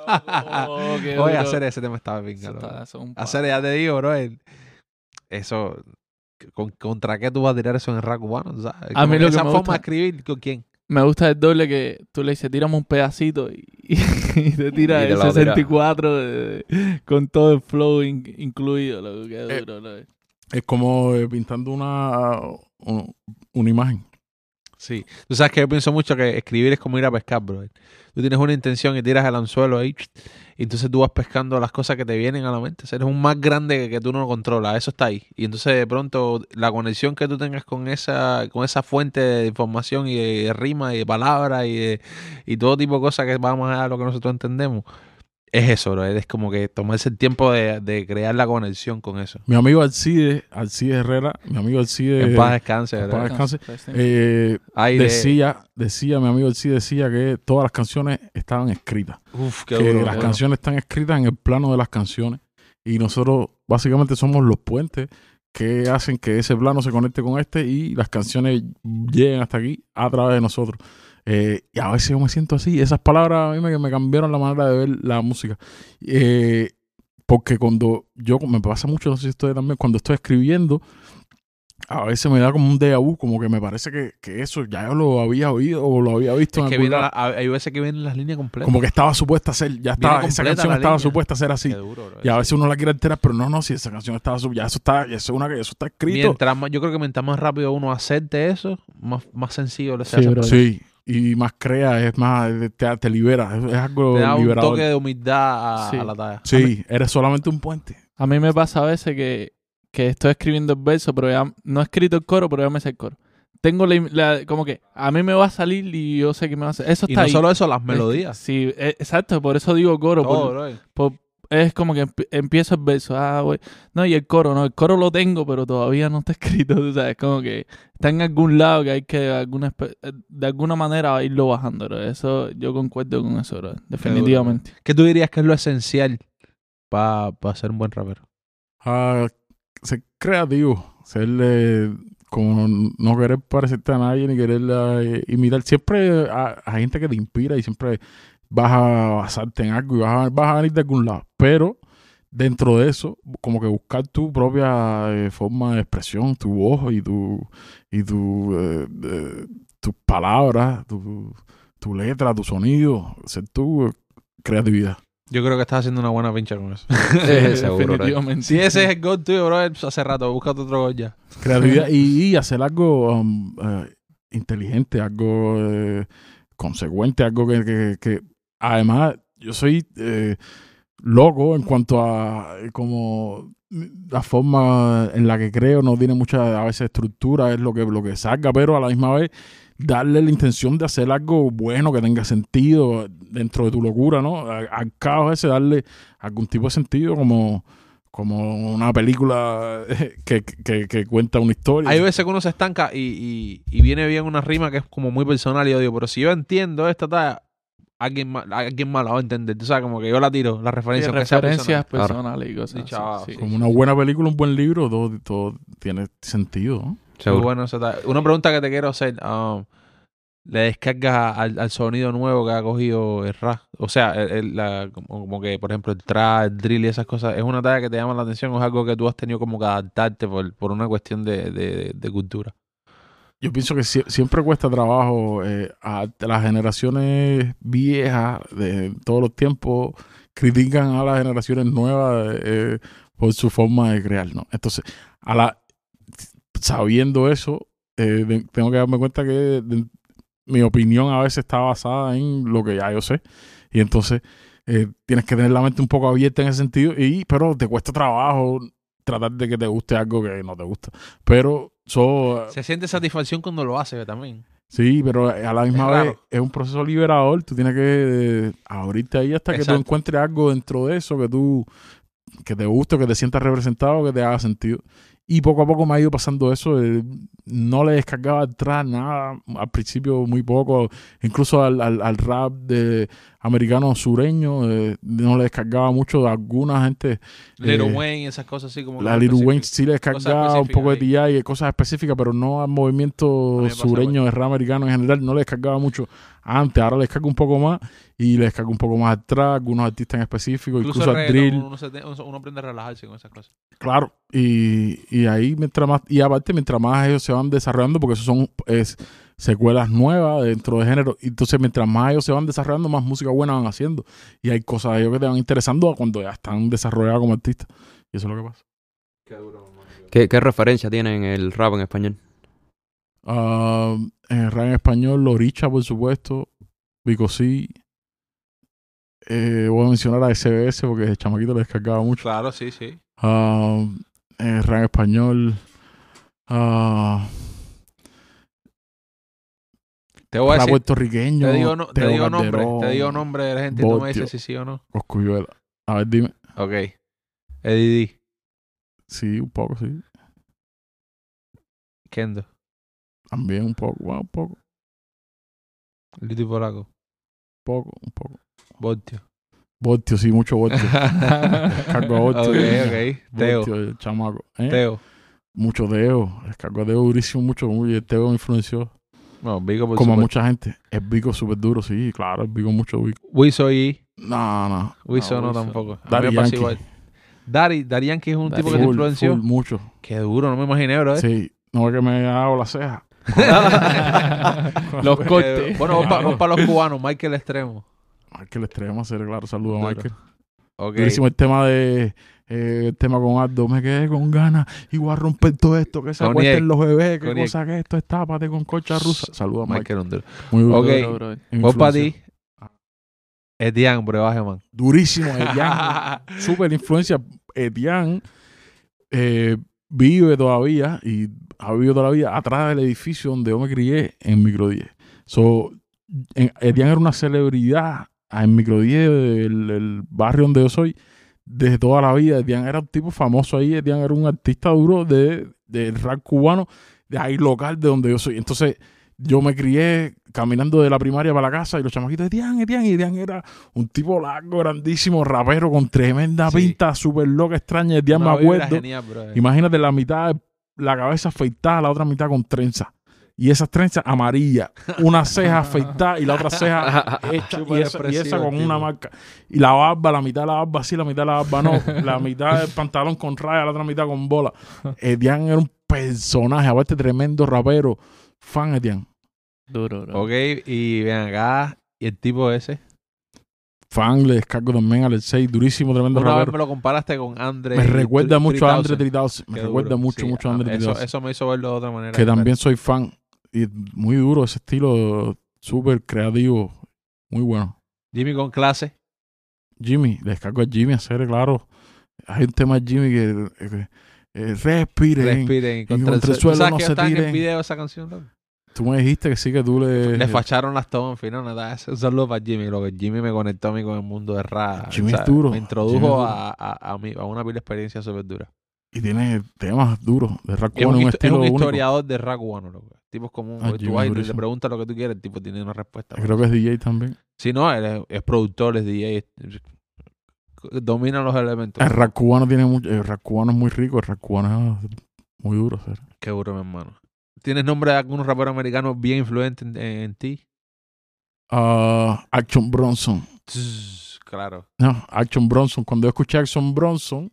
Oh, qué Oye, duro. hacer ese tema estaba bien, Eso cabrón. está- eso es un Hacer, ya te digo, bro. el- Eso, con- ¿contra qué tú vas a tirar eso en el rap cubano? ¿sabes? A mí lo que esa me forma gusta- de escribir, ¿con quién? Me gusta el doble que tú le dices, tírame un pedacito y, y te tira Y te el lo tira. 64 de- con todo el flow in- incluido. Lo que Eh, duro, lo- Es como eh, pintando una, un- una imagen. Sí. Tú sabes que yo pienso mucho que escribir es como ir a pescar, bro. Tú tienes una intención y tiras el anzuelo ahí, y entonces tú vas pescando las cosas que te vienen a la mente. Eres un más grande que, que tú no controlas, eso está ahí. Y entonces de pronto la conexión que tú tengas con esa, con esa fuente de información y de rima y de palabras y, de- y todo tipo de cosas que allá de lo que nosotros entendemos, es eso, bro. Es como que tomarse el tiempo de, de crear la conexión con eso. Mi amigo Alcide, Alcide Herrera, mi amigo Alcide en paz descanse, en paz descanse. eh, Ay, de- decía, decía, mi amigo Alcide decía que todas las canciones estaban escritas. Uf, qué que duro, las bro. canciones están escritas en el plano de las canciones y nosotros básicamente somos los puentes que hacen que ese plano se conecte con este y las canciones lleguen hasta aquí a través de nosotros. Eh, y a veces yo me siento así. Esas palabras a mí me, me cambiaron la manera de ver la música. Eh, porque cuando yo, me pasa mucho, no sé si ustedes también, cuando estoy escribiendo, a veces me da como un déjà vu, como que me parece que, que eso ya yo lo había oído o lo había visto Es en que viene la- hay veces que vienen las líneas completas. Como que estaba supuesta a ser, ya estaba, esa canción estaba línea. supuesta a ser así. Duro, bro. Y a veces uno la quiere enterar, pero no, no, si esa canción estaba ya eso está, ya eso es una que eso está escrito. Mientras más, yo creo que mientras más rápido uno acepte eso, más, más sencillo le se Sí, hace. bro. Sí, y más crea, es más, te, te libera, es, algo Te da un liberador. toque de humildad a, Sí. a la talla. Sí, eres solamente un puente. A mí me pasa a veces que, que estoy escribiendo el verso, pero ya no he escrito el coro, pero ya me sé el coro. Tengo la, la- como que a mí me va a salir y yo sé que me va a hacer. Eso Y está no ahí. solo eso, las melodías. Sí, eh, exacto, por eso digo coro. por- Todo, bro. por- es como que empi- empiezo el verso. Ah, güey. No, y el coro, no, el coro lo tengo, pero todavía no está escrito. tú sabes, como que está en algún lado que hay que de alguna, de alguna manera irlo bajando. bro. Eso, yo concuerdo con eso, bro, definitivamente. ¿Qué tú dirías que es lo esencial para ser un buen rapero? Ah, ser creativo, ser eh, como no querer parecerte a nadie ni querer eh, imitar. Siempre hay, hay gente que te inspira y siempre vas a basarte en algo y vas a, vas a venir de algún lado. Pero dentro de eso, como que buscar tu propia eh, forma de expresión, tu voz y tu y tu eh, eh, tus palabras, tu, tu letra, tu sonido, ser tu creatividad. Yo creo que estás haciendo una buena pincha con eso. Sí, seguro, definitivamente. si ese es el gol tuyo, bro, hace rato, búscate otro gol ya. creatividad y, y hacer algo um, inteligente, algo consecuente, algo que, que- que- además yo soy eh, loco en cuanto a eh, como la forma en la que creo no tiene mucha a veces estructura es lo que lo que salga pero a la misma vez darle la intención de hacer algo bueno que tenga sentido dentro de tu locura no al ese darle algún tipo de sentido como como una película que, que, cuenta una historia. Hay veces que uno se estanca y, y, y viene bien una rima que es como muy personal y yo digo, pero si yo entiendo esta alguien más, alguien más la va a entender. Tú sabes, como que yo la tiro, la Sí, referencia. sea referencias personal. personales y cosas Sí, chaval, sí. Como una buena película, un buen libro, todo, todo tiene sentido. ¿no? Muy Seguro. bueno. Una pregunta que te quiero hacer. um, ¿Le descargas al, al sonido nuevo que ha cogido el rap? O sea, el- el- la- como, como que, por ejemplo, el trap, el drill y esas cosas. ¿Es una talla que te llama la atención o es algo que tú has tenido como que adaptarte por, por una cuestión de, de- de cultura? Yo pienso que sie- siempre cuesta trabajo eh, a las generaciones viejas de todos los tiempos critican a las generaciones nuevas eh, por su forma de crear, ¿no? Entonces, a la sabiendo eso, eh, tengo que darme cuenta que mi opinión a veces está basada en lo que ya yo sé. Y entonces eh, tienes que tener la mente un poco abierta en ese sentido, y pero te cuesta trabajo tratar de que te guste algo que no te gusta. Pero so, Se siente satisfacción cuando lo hace también. Sí, pero a la misma vez es un proceso liberador. Tú tienes que abrirte ahí hasta que tú encuentres algo dentro de eso que tú que te guste, que te sientas representado, que te haga sentido. Y poco a poco me ha ido pasando eso. eh, no le descargaba atrás nada. Al principio muy poco. Incluso al, al, al rap de americano sureño, eh, no le descargaba mucho. Alguna gente, Little eh, Wayne esas cosas así como... la Little Wayne sí le descargaba un poco de TI y cosas específicas, pero no al A movimiento sureño de rap americano en general. No le descargaba mucho antes, ahora le descargo un poco más y le descargo un poco más al trap, algunos artistas en específico, incluso, Incluso al el drill. uno, se te- uno aprende a relajarse con esas cosas. Claro, y, y ahí mientras más, y aparte mientras más ellos se van desarrollando, porque eso son es, secuelas nuevas dentro de género, y entonces mientras más ellos se van desarrollando, más música buena van haciendo. Y hay cosas de ellos que te van interesando cuando ya están desarrollados como artistas. Y eso es lo que pasa. ¿Qué, qué referencia tiene en el rap en español? Ah, en el rap en español, Loricha, por supuesto, Vico sí. Eh, voy a mencionar a SBS porque el chamaquito le descargaba mucho. Claro, sí, sí. Ah, en el rap en español. ah, Te voy a decir, puertorriqueño. te digo, no- te digo nombre, te digo nombre de la gente y tú me dices si sí o no. Cosculluela. A ver, dime. Ok. Eddie D. Sí, un poco, sí. Kendo. También un poco, bueno, un poco, Liti Polaco. poco, un poco. Botio. Voltio, sí, mucho voltio. Descargo a Voltio. Ok, ok. Teo. Voltio, el chamaco. ¿eh? Teo. Mucho Teo. Descargo a Teo durísimo, mucho. Muy, el Teo me influenció. No, Vico por como a mucha gente. Es Vico súper duro, sí, claro. Es Vico mucho Vico. Wiso y No, no. Wiso no, Wiso. tampoco. Daddy Yankee. igual. Daddy, Daddy Yankee es un Daddy tipo que te Full, influenció. full, mucho. Qué duro, no me imaginé, bro. Sí. No es que me hago la ceja. Los cortes. bueno, vamos para los cubanos. Michael Extremo. Michael Extremo, hacer claro. Saludos a Duro. Michael. Ok. Durísimo el tema de eh, el tema con Aldo, me quedé con ganas y voy a romper todo esto, que se Con acuesten Niek. los bebés, que Con Niek. cosa que esto es tápate con colcha rusa. Saludos a Michael. Michael. Muy duro. Ok. Vos para ti. Etienne Brebajeman. Durísimo, Etienne. Súper influencia. Etienne eh, vive todavía y ha vivido toda la vida atrás del edificio donde yo me crié en Micro 10. So, en- Etienne era una celebridad en Micro 10, el, el barrio donde yo soy, desde toda la vida. Etienne era un tipo famoso ahí. Etienne era un artista duro de, del rap cubano, de ahí local de donde yo soy. Entonces, yo me crié caminando de la primaria para la casa y los chamaquitos, Etienne, y Etienne era un tipo largo, grandísimo, rapero con tremenda Sí. pinta, súper loca, extraña. Una me acuerdo. genial. Imagínate la mitad, la cabeza afeitada, la otra mitad con trenza. Y esas trenzas amarillas, una ceja afeitada y la otra ceja hecha y esa, y esa expresivo con una marca. Y la barba, la mitad de la barba sí, la mitad de la barba no. La mitad del pantalón con raya, la otra mitad con bola. Etienne era un personaje, aparte tremendo rapero. Fan Etienne. Duro, bro. Ok, y ven acá. Y el tipo ese. Fan, le descargo también al 6, durísimo, tremendo Una vez me lo comparaste con Andre. Me recuerda mucho a Andre 3000. 3000. Me recuerda mucho, mucho a Andre eso, 3000. eso me hizo verlo de otra manera. que también soy fan. Y muy duro ese estilo, súper creativo, muy bueno. Jimmy con clase. Jimmy, le descargo a Jimmy a hacer, claro. Hay un tema de Jimmy que eh, eh, respiren. Respiren. Contra, el el suelo. suelo ¿Tú sabes no que se están en el tiren. video esa canción? loco? Tú me dijiste que sí, que tú le. Le facharon las tomas, en fin, no, nada. Un saludo para Jimmy. Lo que Jimmy me conectó a mí con el mundo de rap. Jimmy o es duro. Me introdujo a, a, a, mí, a una pila de experiencia súper dura. Y tiene temas duros de rap Es un, es un único. historiador de rap cubano, loco. Tipo es como un. Ah, tú vas y le preguntas lo que tú quieres, el tipo tiene una respuesta. Creo que es DJ también. Si no, él es, es productor, es DJ. es- domina los elementos. El rap cubano tiene mucho. El rap cubano es muy rico, el rap cubano es muy duro. hacer. Qué duro, mi hermano. ¿Tienes nombre de algún rapero americano bien influente en, en ti? Ah, Action Bronson. Tss, Claro. No, Action Bronson. Cuando yo escuché Action Bronson,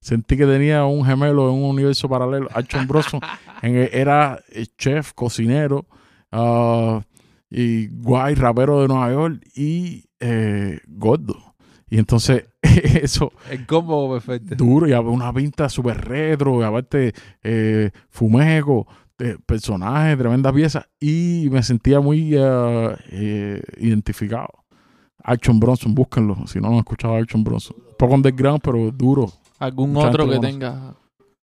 sentí que tenía un gemelo en un universo paralelo. Action Bronson en- era eh, chef, cocinero, ah, y guay, rapero de Nueva York y eh, gordo. Y entonces, eso, El combo perfecto. duro, y una pinta súper retro, y aparte, eh, fumeco, eh, personaje, tremenda pieza, y me sentía muy eh, identificado. Action Bronson, búsquenlo, si no han escuchado a Action Bronson. Un poco underground, pero duro. ¿Algún Mucha otro que tenga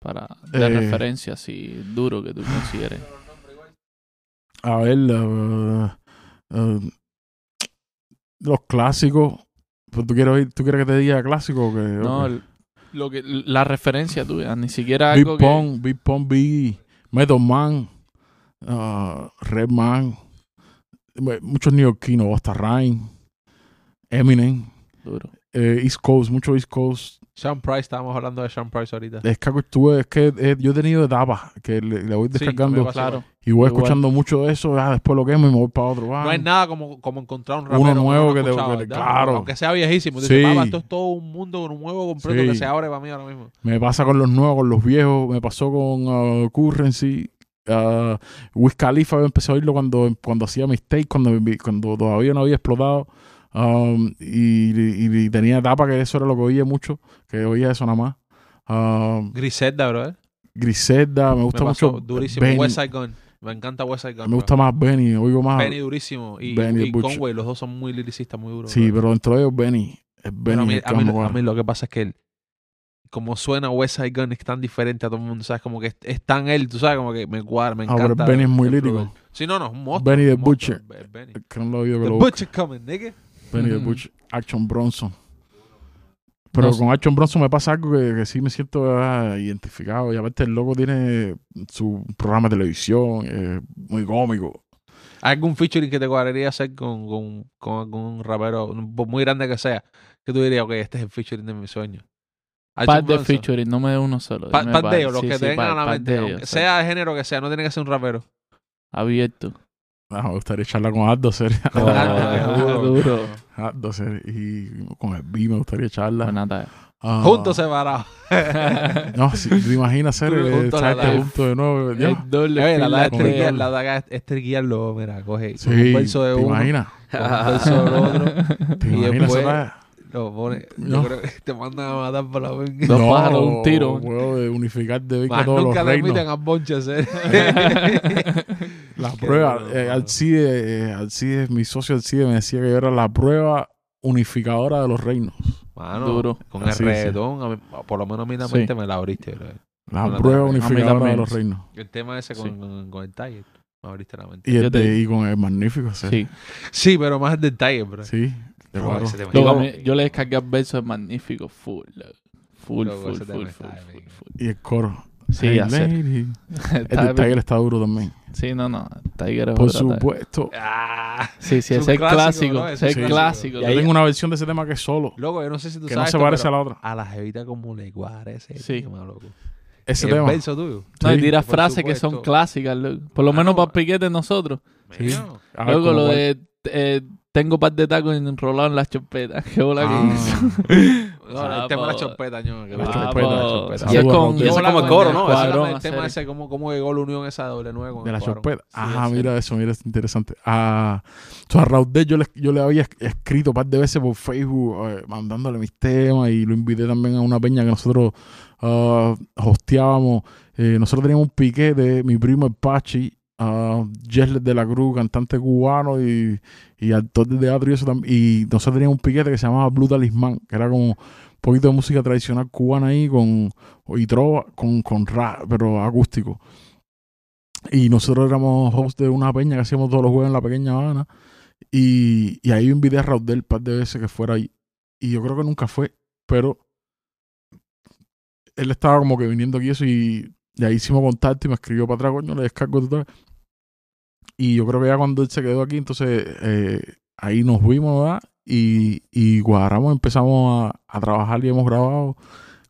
para de Eh. referencia así duro que tú consideres? A ver, eh, eh, los clásicos. Pues, ¿Tú quieres, ¿Tú quieres que te diga clásico? o Que, No, el- lo que la referencia tuya, ni siquiera Big algo que Pong, Big Pong, Biggie, Method Man, uh, Red Man, mu- muchos neoyorquinos, Busta Rhymes, Eminem, Duro. eh, East Coast, mucho East Coast. Sean Price, estábamos hablando de Sean Price ahorita. Es que estuve, es que eh, yo he tenido etapas que le, le voy descargando Claro. y voy igual. escuchando mucho de eso, ah, después lo quemo y me voy para otro. ah. No hay nada como, como encontrar un Uno rapero nuevo no que te- escuchaba, que te- claro. Aunque sea viejísimo. Sí. "Papá, esto es todo un mundo nuevo completo Sí. que se abre para mí ahora mismo. Me pasa con los nuevos, con los viejos, me pasó con uh, Currency. Uh, Wiz Khalifa empecé a oírlo cuando, cuando hacía mistake, cuando, cuando todavía no había explotado. Um, y, y- y tenía etapa que eso era lo que oía mucho, que oía eso nada más. Um, Griselda, bro. Griselda, me Me gusta pasó mucho. durísimo. Benny, West Side Gun. Me encanta West Side Gun. me bro. gusta más Benny, oigo más. Benny durísimo. Y, Benny y. Conway, los dos son muy liricistas, muy duros. sí, bro. pero dentro de ellos Benny. Es Benny a, mí, a mí- a- mí lo que pasa es que él, como suena West Side Gun es tan diferente a todo el mundo, ¿sabes? Como que es, es tan él, tú sabes, como que me cuadra, me Ah, encanta. Benny es muy lírico. Sí, no, no, es un monstruo. Benny the Butcher. Benny. que no lo he oído que The lo. Butcher coming, nigga. Benny the Ujú. Butcher, Action Bronson. Pero No con Action Bronson me pasa algo que, que sí me siento ah, identificado. Y aparte el loco tiene su programa de televisión, eh, muy cómico. ¿Hay algún featuring que te cuadraría hacer con, con, con algún rapero, por muy grande que sea? Que tú dirías, ok, este es el featuring de mi sueño. Par de featuring, no me dé uno solo. Pa- par de ellos, los Sí, que sí, te vengan a la mente. ellos, sea de género que sea, no tiene que ser un rapero. Abierto. Ah, me gustaría echarla con Aldo sería. Ah, duro. Sería. Y con el B me gustaría echarla. Buena tarde. Ah, Juntos separados. No, si te imaginas ser Juntos eh, juntos de nuevo. El doble Oye, la fila verdad es con triquear, el- la verdad es triquearlo, mira, coge Sí, con un verso de ¿te uno, imaginas? con un verso del otro, ¿Te Y imaginas después- lo pone, No. yo creo que te mandan a matar por la venga. Dos pájaros, un tiro. Huevo de unificar de vez Más todos los nunca le reinos. a bonches, ¿eh? La Qué prueba, duro, eh, mano. Alcide, eh, Alcide, mi socio Alcide me decía que yo era la prueba unificadora de los reinos. Mano, Duro. con Así, el sí. reggaetón, por lo menos a mí la Sí. mente me la abriste, bro. La prueba unificadora de los reinos. El tema ese con, Sí. con, con el Tiger, me abriste la mente. Y, el te- y con el magnífico, sí. Sí. Sí, pero más del Tiger, bro. Sí, Bro, yo le descargué versos magníficos. Full. loco. Full, full, full, está full, bien. full, full. Y el coro. Sí, Hey, hacer. lady. El Tiger está duro también. Sí, no, no. Tiger es Por supuesto. Ah, Sí, sí, Es ese es clásico, clásico. ¿no? Ese es es clásico. Y Yo tengo una versión de ese tema que es solo. loco, yo no sé si tú Que no sabes se esto, parece a la otra. a la jevita como le ese Sí. tema, loco. Ese el tema. verso tuyo. No, y Sí, tira por frases que son supuesto. clásicas, loco. Por lo Ah, menos no. para piquete nosotros. Sí. Ver, Luego ¿cómo lo cuál? de eh, tengo par de tacos enrolados en las chopetas. Qué bola Ah. que hizo. No, el tema de la Papo. chopeta, ño, que La chopeta. chopeta. Y es con. Y bola como el coro, ¿no? Hacer- tema ese, cómo, cómo llegó la unión esa doble nueve De la chopeta. Sí, Ah, mira eso, mira, es interesante. Ah, o sea, a yo le, yo le había es- escrito un par de veces por Facebook eh, mandándole mis temas y lo invité también a una peña que nosotros ah, hosteábamos. Eh, nosotros teníamos un piquete, mi primo el Pachi, uh, de la Cruz, cantante cubano y, y actor de teatro y eso también. Y nosotros teníamos un piquete que se llamaba Blue Talismán, que era como un poquito de música tradicional cubana ahí con y trova con, con rap, pero acústico. Y nosotros éramos host de una peña que hacíamos todos los jueves en la pequeña Habana. Y, y ahí invité a Raudel un par de veces que fuera ahí. Y yo creo que nunca fue, pero él estaba como que viniendo aquí eso y, y ahí hicimos contacto y me escribió para atrás, coño, le descargo total. Y yo creo que ya cuando él se quedó aquí, entonces eh, ahí nos vimos, ¿verdad? Y, y cuadramos, empezamos a, a trabajar y hemos grabado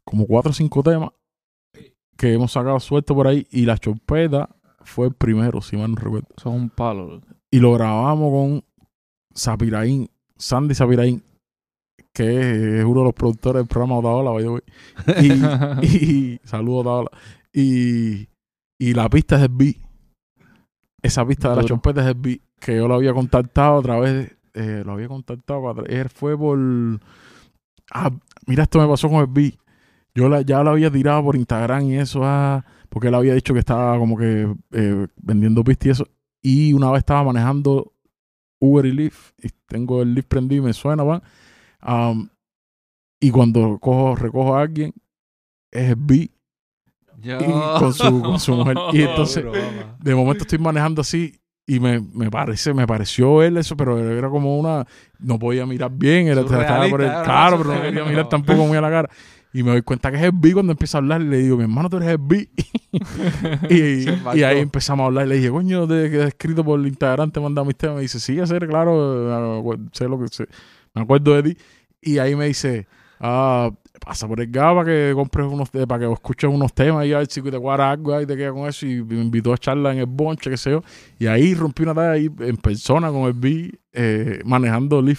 como cuatro o cinco temas que hemos sacado suelto por ahí. Y la chopeta fue el primero, si mal no recuerdo. Son un palo. Y lo grabamos con Sapiraín, Sandy Sapiraín, que es uno de los productores del programa Otaola, the way. Y, y saludos Otaola. Y, y la pista es el beat. Esa pista de la Duro. chompeta es el. Que yo lo había contactado a través de. eh, lo había contactado él fue por. Ah, mira, esto me pasó con el beat. Yo la- ya lo había tirado por Instagram y eso, ah, porque él había dicho que estaba como que eh, vendiendo pistas y eso. Y una vez estaba manejando Uber y Lyft, y tengo el Lyft prendido y me suena, van. Y cuando cojo, recojo a alguien, es el beat Yo. y con su, con su mujer. Y entonces, de momento estoy manejando así y me, me parece, me pareció él eso, pero era como una, no podía mirar bien, era, estaba por el, claro, pero no quería mirar tampoco muy a la cara. Y me doy cuenta que es el B cuando empieza a hablar y le digo, mi hermano, tú eres el B. y, ahí empezamos a hablar y le dije, coño, te que he escrito por Instagram, te mis temas. Me dice, sí, hacer, claro, sé lo que sé. me acuerdo de ti. Y ahí me dice, ah, pasa por el GABA para que compres unos, eh, para que escuches unos temas y a ver si te cuadra algo ahí te queda con eso. Y me invitó a charla en el bonche, qué sé yo. Y ahí rompí una talla ahí en persona con el B, eh, manejando. Qué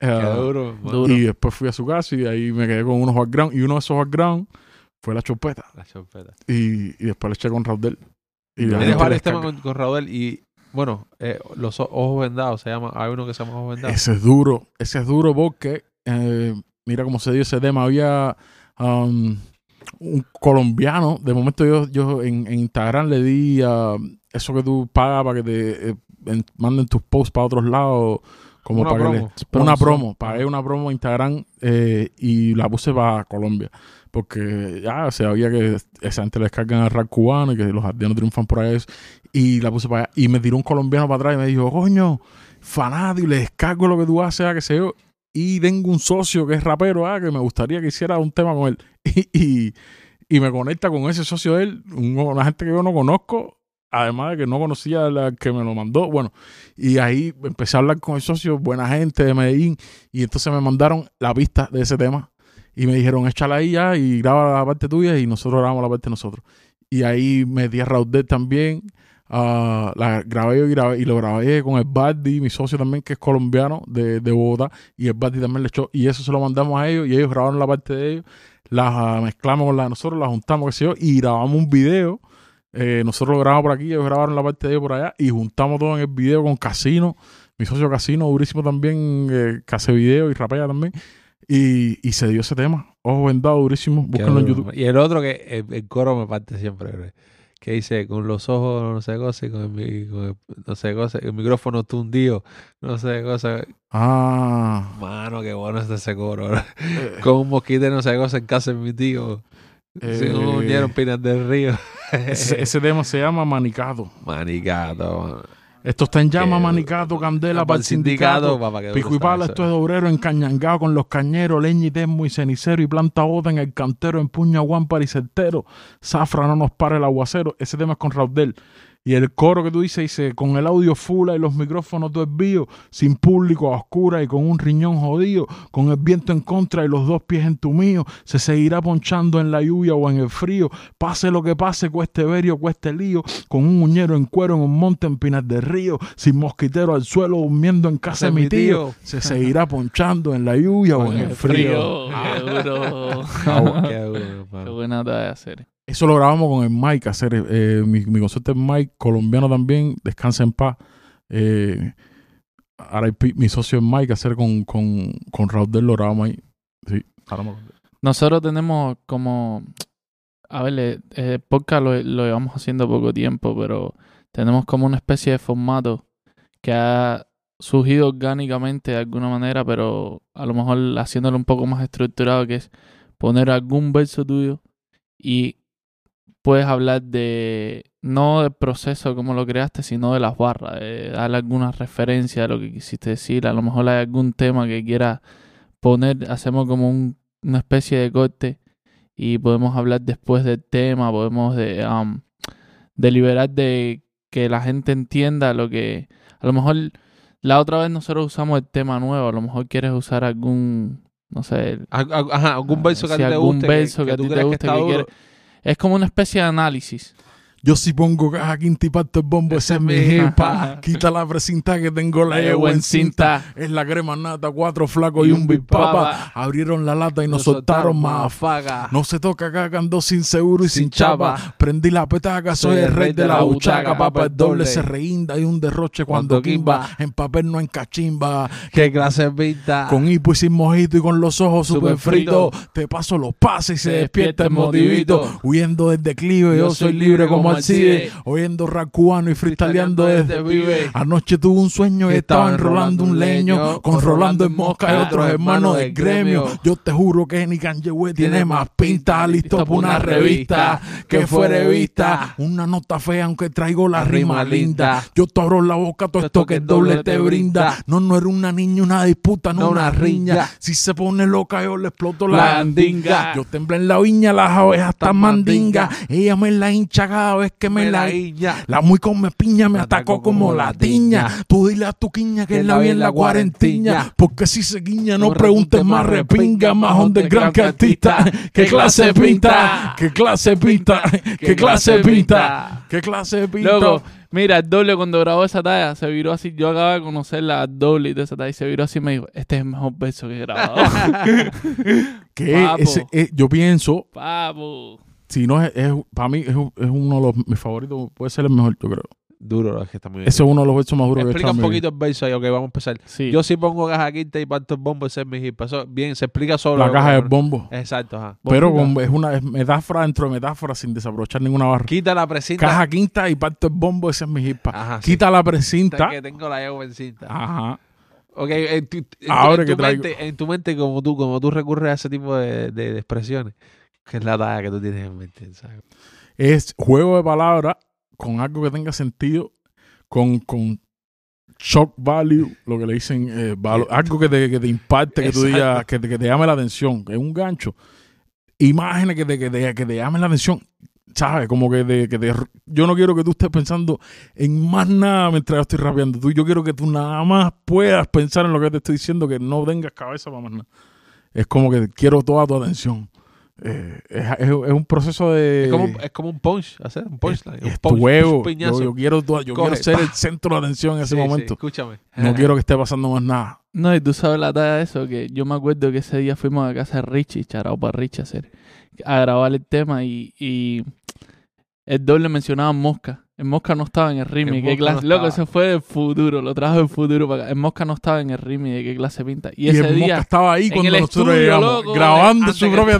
Eh, duro. Duro. y después fui a su casa y ahí me quedé con unos background. Y uno de esos background fue la chopeta. La chopeta. Y, y después le eché con Raudel. Y la Tienes varios temas con, con Raúl y, bueno, eh, los ojos vendados se llama. Hay uno que se llama ojos vendados. Ese es duro. Ese es duro porque, eh, mira cómo se dio ese tema. Había um, un colombiano. De momento yo, yo en, en Instagram le di ah, eso que tú pagas para que te eh, en- manden tus posts para otros lados. Como Una para que le- promo. una promo. Pagué una promo en Instagram eh, y la puse para Colombia. Porque ya se había que esa gente le descargan al rap cubano y que los ardianos triunfan por ahí. Y la puse para allá. Y me tiró un colombiano para atrás y me dijo, coño, fanático, y le descargo lo que tú haces, ah, que yo. Y tengo un socio que es rapero, ah, que me gustaría que hiciera un tema con él. Y, y, me conecta con ese socio de él, un- una gente que yo no conozco, además de que no conocía la que me lo mandó. Bueno, y ahí empecé a hablar con el socio, buena gente de Medellín, y entonces me mandaron la pista de ese tema. Y me dijeron, échala ahí ya y graba la parte tuya y nosotros grabamos la parte de nosotros. Y ahí metí a Raudel también. Ah, la grabé yo y, grabé- y lo grabé con el Bardi, mi socio también, que es colombiano de, de Bogotá. Y el Bardi también le echó. Y eso se lo mandamos a ellos y ellos grabaron la parte de ellos. La ah, mezclamos con la de nosotros, la juntamos, qué sé yo, y grabamos un video. Eh, nosotros lo grabamos por aquí, ellos grabaron la parte de ellos por allá y juntamos todo en el video con Casino, mi socio Casino, durísimo también, eh, que hace video y rapea también. Y, y se dio ese tema. Ojo vendado, durísimo. Búsquenlo en. YouTube. Y el otro que el, el coro me parte siempre, bro, que dice con los ojos no sé cosa y con el, mi- con el- no sé cosa, el micrófono tundido, no sé cosa. Ah. Mano, qué bueno ese coro. bro. eh, Con un mosquite no sé cosa en casa de mi tío. Eh, Sin un unieron pinas del río. ese, ese tema se llama Manicato. Manicato. Esto está en llama, Manicato, Candela, para el sindicato. papá, duro Pico y pala, esto es de obrero encañangado con los cañeros, leña y termo y cenicero y planta bota en el cantero, empuña guampar y certero. Zafra no nos para el aguacero. Ese tema es con Raudel. Y el coro que tú dices, dice, con el audio full y los micrófonos todo desvío, sin público a oscura y con un riñón jodido, con el viento en contra y los dos pies entumidos, se seguirá ponchando en la lluvia o en el frío, pase lo que pase, cueste verio, cueste lío, con un uñero en cuero en un monte en Pinas del Río, sin mosquitero al suelo, durmiendo en casa de mi tío, se seguirá ponchando en la lluvia o en el frío. Qué duro. Ah, qué duro, Qué buena de hacer. Eso lo grabamos con el Mike, hacer eh, mi, mi concepto es Mike, colombiano también, descansa en paz. Eh, RIP, mi socio es Mike, hacer con, con, con Raudel lo grabamos ahí. Sí, ahora me. Nosotros tenemos como. A ver, eh, eh, podcast lo, lo llevamos haciendo poco tiempo, pero tenemos como una especie de formato que ha surgido orgánicamente de alguna manera, pero a lo mejor haciéndolo un poco más estructurado, que es poner algún verso tuyo y puedes hablar de. No del proceso como lo creaste, sino de las barras, de darle alguna referencia a lo que quisiste decir. A lo mejor hay algún tema que quieras poner, hacemos como un una especie de corte y podemos hablar después del tema, podemos de, um, deliberar de que la gente entienda lo que a lo mejor la otra vez nosotros usamos el tema nuevo, a lo mejor quieres usar algún no sé, Ah, ah, Ajá, algún verso que a ti te algún guste. verso que, a ti te guste que quieres- es como una especie de análisis. Yo si pongo caja quinta y parto el bombo, ese es mi jipa. Quita la precinta que tengo la llevo en cinta. Es la crema nata, cuatro flacos y un big papa. Abrieron la lata y nos soltaron más faga. No se toca acá, ando sin seguro y sin, Sin chapa. chapa. Prendí la petaca, soy el rey de la buchaca. Papa el doble se reinda y un derroche cuando Cuando quimba. En papel no en cachimba. Qué clase pinta. Con hipo y sin mojito y con los ojos super frito. fritos. Te paso los pases y se despierta el motivito. Huyendo del declive, yo, soy libre como Alcide. Oyendo rap cubano y freestyleando desde vive. Anoche tuve un sueño y estaba enrolando un leño. Con Rolando en Mosca y otros hermanos del gremio. Yo te juro que ni Kanye tiene más pinta. Listo para una revista que fue revista. Una nota fea aunque traigo la rima linda. Yo te abro la boca, todo esto que el doble te brinda. No, no era una niña, una disputa, no, una riña. Si se pone loca, yo le exploto La la andinga. Yo temblé en la viña, las abejas están mandingas. Ella me la hincha cada vez que me, la guiña. La muy con me piña me Me atacó como la tiña. Tú dile a tu quiña que la vi en la cuarentiña. Porque si se guiña, no No preguntes más repinga, más underground que artista. ¿Qué clase pinta? ¿Qué clase pinta? ¿Qué clase pinta? ¿Qué clase pinta? Loco, mira, el doble cuando grabó esa talla se viró así. Yo acababa de conocer la doble de esa talla y se viró así y me dijo: Este es el mejor verso que he grabado. Que ese- eh, yo pienso, Papo. Si no es, es- para mí es, es uno de los mis favoritos, puede ser el mejor, yo creo. Duro, es que está muy bien. Ese es uno de los versos más duros que he Explica un poquito el verso ahí, ok, vamos a empezar. Sí. Yo sí pongo caja quinta y parto el bombo, ese es mi hip. Eso, bien, se explica solo. La caja de de bombo. Exacto, ajá. Pero con- es una es metáfora dentro de metáfora sin desaprovechar ninguna barra. Quita la precinta. Caja quinta y parto el bombo, ese es mi hip. Ajá, sí. Quita la Hasta precinta. que tengo la ego en cinta. Ajá. Ok, en tu, en Ahora tu- en mente, en tu mente, como tú, como tú recurres a ese tipo de, de- de expresiones, que es la talla que tú tienes en mente, ¿sabes? Es juego de palabras con algo que tenga sentido, con, con shock value, lo que le dicen, eh, valo- algo que te, que te impacte, que tú digas, que te, que te llame la atención. Es un gancho. Imágenes que te, que te, que te llamen la atención. ¿Sabes? Como que, te, que te- yo no quiero que tú estés pensando en más nada mientras yo estoy rapeando. Tú, yo quiero que tú nada más puedas pensar en lo que te estoy diciendo, que no tengas cabeza para más nada. Es como que quiero toda tu atención. Eh, es, es- es un proceso de... Es como, un- es como un punch, hacer un punchline. Es, un es punch, tu huevo. un piñazo. Yo, yo quiero, yo Coge, quiero ser el centro de atención en ese Sí, sí, momento. escúchame. No quiero que esté pasando más nada. No, y tú sabes la talla de eso, que yo me acuerdo que ese día fuimos a casa de Richie, charao para Richie a hacer, a grabar el tema y, y el doble mencionaba Mosca. El Mosca no estaba en el remix. ¿Qué Mosca clase? no Loco, ese fue del futuro, lo trajo del futuro para acá. El Mosca no estaba en el remix de qué clase pinta. Y, Y, ese el Mosca día, estaba ahí cuando el nosotros estudio, llegamos, loco, grabando su propia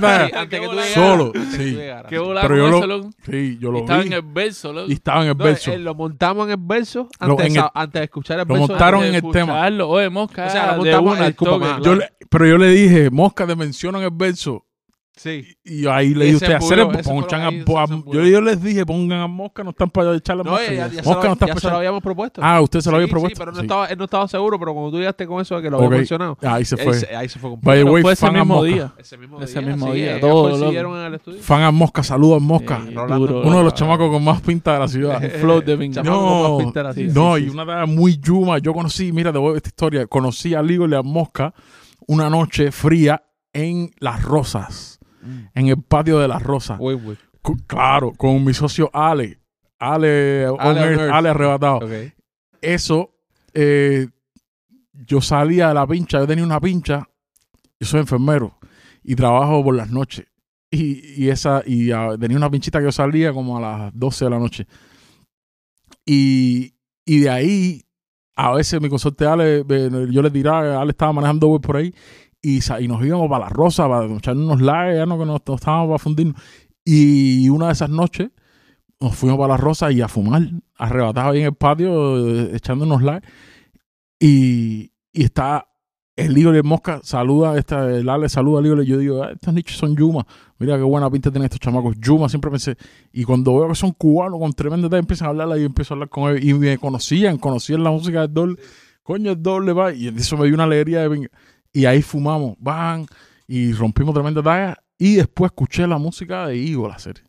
tú Solo, sí. qué Pero yo lo- eso, loco. Sí, yo Y lo estaba vi. en el verso, loco. Y estaba en el verso. eh, lo montamos en el verso Lo- antes, el- antes de escuchar el lo verso. montaron antes en el tema. Oye, Mosca, O sea, lo montamos el pero yo le dije, Mosca, te menciono en el verso. Sí. Y ahí le dije, ese usted, hacer ese a- a- ese yo, yo les dije, pongan a Mosca, no están para echarle No, Mosca. ya, ya, Mosca lo, no está ya para se lo habíamos propuesto. Ah, usted se lo había propuesto. Sí, pero no Sí. Estaba, él no estaba seguro, pero cuando tú llegaste con eso de que lo había mencionado, Ahí se fue. ahí se fue By way, fue ese fan a mismo Mosca. día. Ese mismo Ese día. mismo sí, día, ellos todo, coincidieron loco. en el estudio. Fan a Mosca, saludos a Mosca. Sí, Rolando- duro, Uno de los chamacos con más pinta de la ciudad. Flow de No, no, y una tarea muy yuma. Yo conocí, mira, te voy a esta historia. Conocí a Ligo y a Mosca una noche fría en Las Rosas, en el patio de Las Rosas. Uy, uy. Cu- Claro, con mi socio Ale. Ale, Ale on Earth, Earth. Ale arrebatado. Eso, eh, yo salía de la pincha, yo tenía una pincha, yo soy enfermero y trabajo por las noches. Y, y esa, y tenía una pinchita que yo salía como a las 12 de la noche. Y, y de ahí, a veces mi consorte Ale, eh, yo le tiraba, Ale estaba manejando Uber por ahí, y, y nos íbamos para la rosa, para echar unos likes, ya no que nos, nos estábamos para fundirnos. Y una de esas noches nos fuimos para la rosa y a fumar, arrebatados ahí en el patio, eh, echando unos likes. Y, y está el y el Mosca, saluda, esta, el Ale saluda al y yo digo, "Ah, estos nichos son Yuma. Mira qué buena pinta tienen estos chamacos. Yuma, siempre pensé. Y cuando veo que son cubanos con tremenda edad, empiezan a hablar y yo empiezo a hablar con ellos. Y me conocían, conocían la música del doble. Coño, el doble va. Y eso me dio una alegría de venga. Y ahí fumamos, van, y rompimos tremenda talla. Y después escuché la música de Igor, la serie.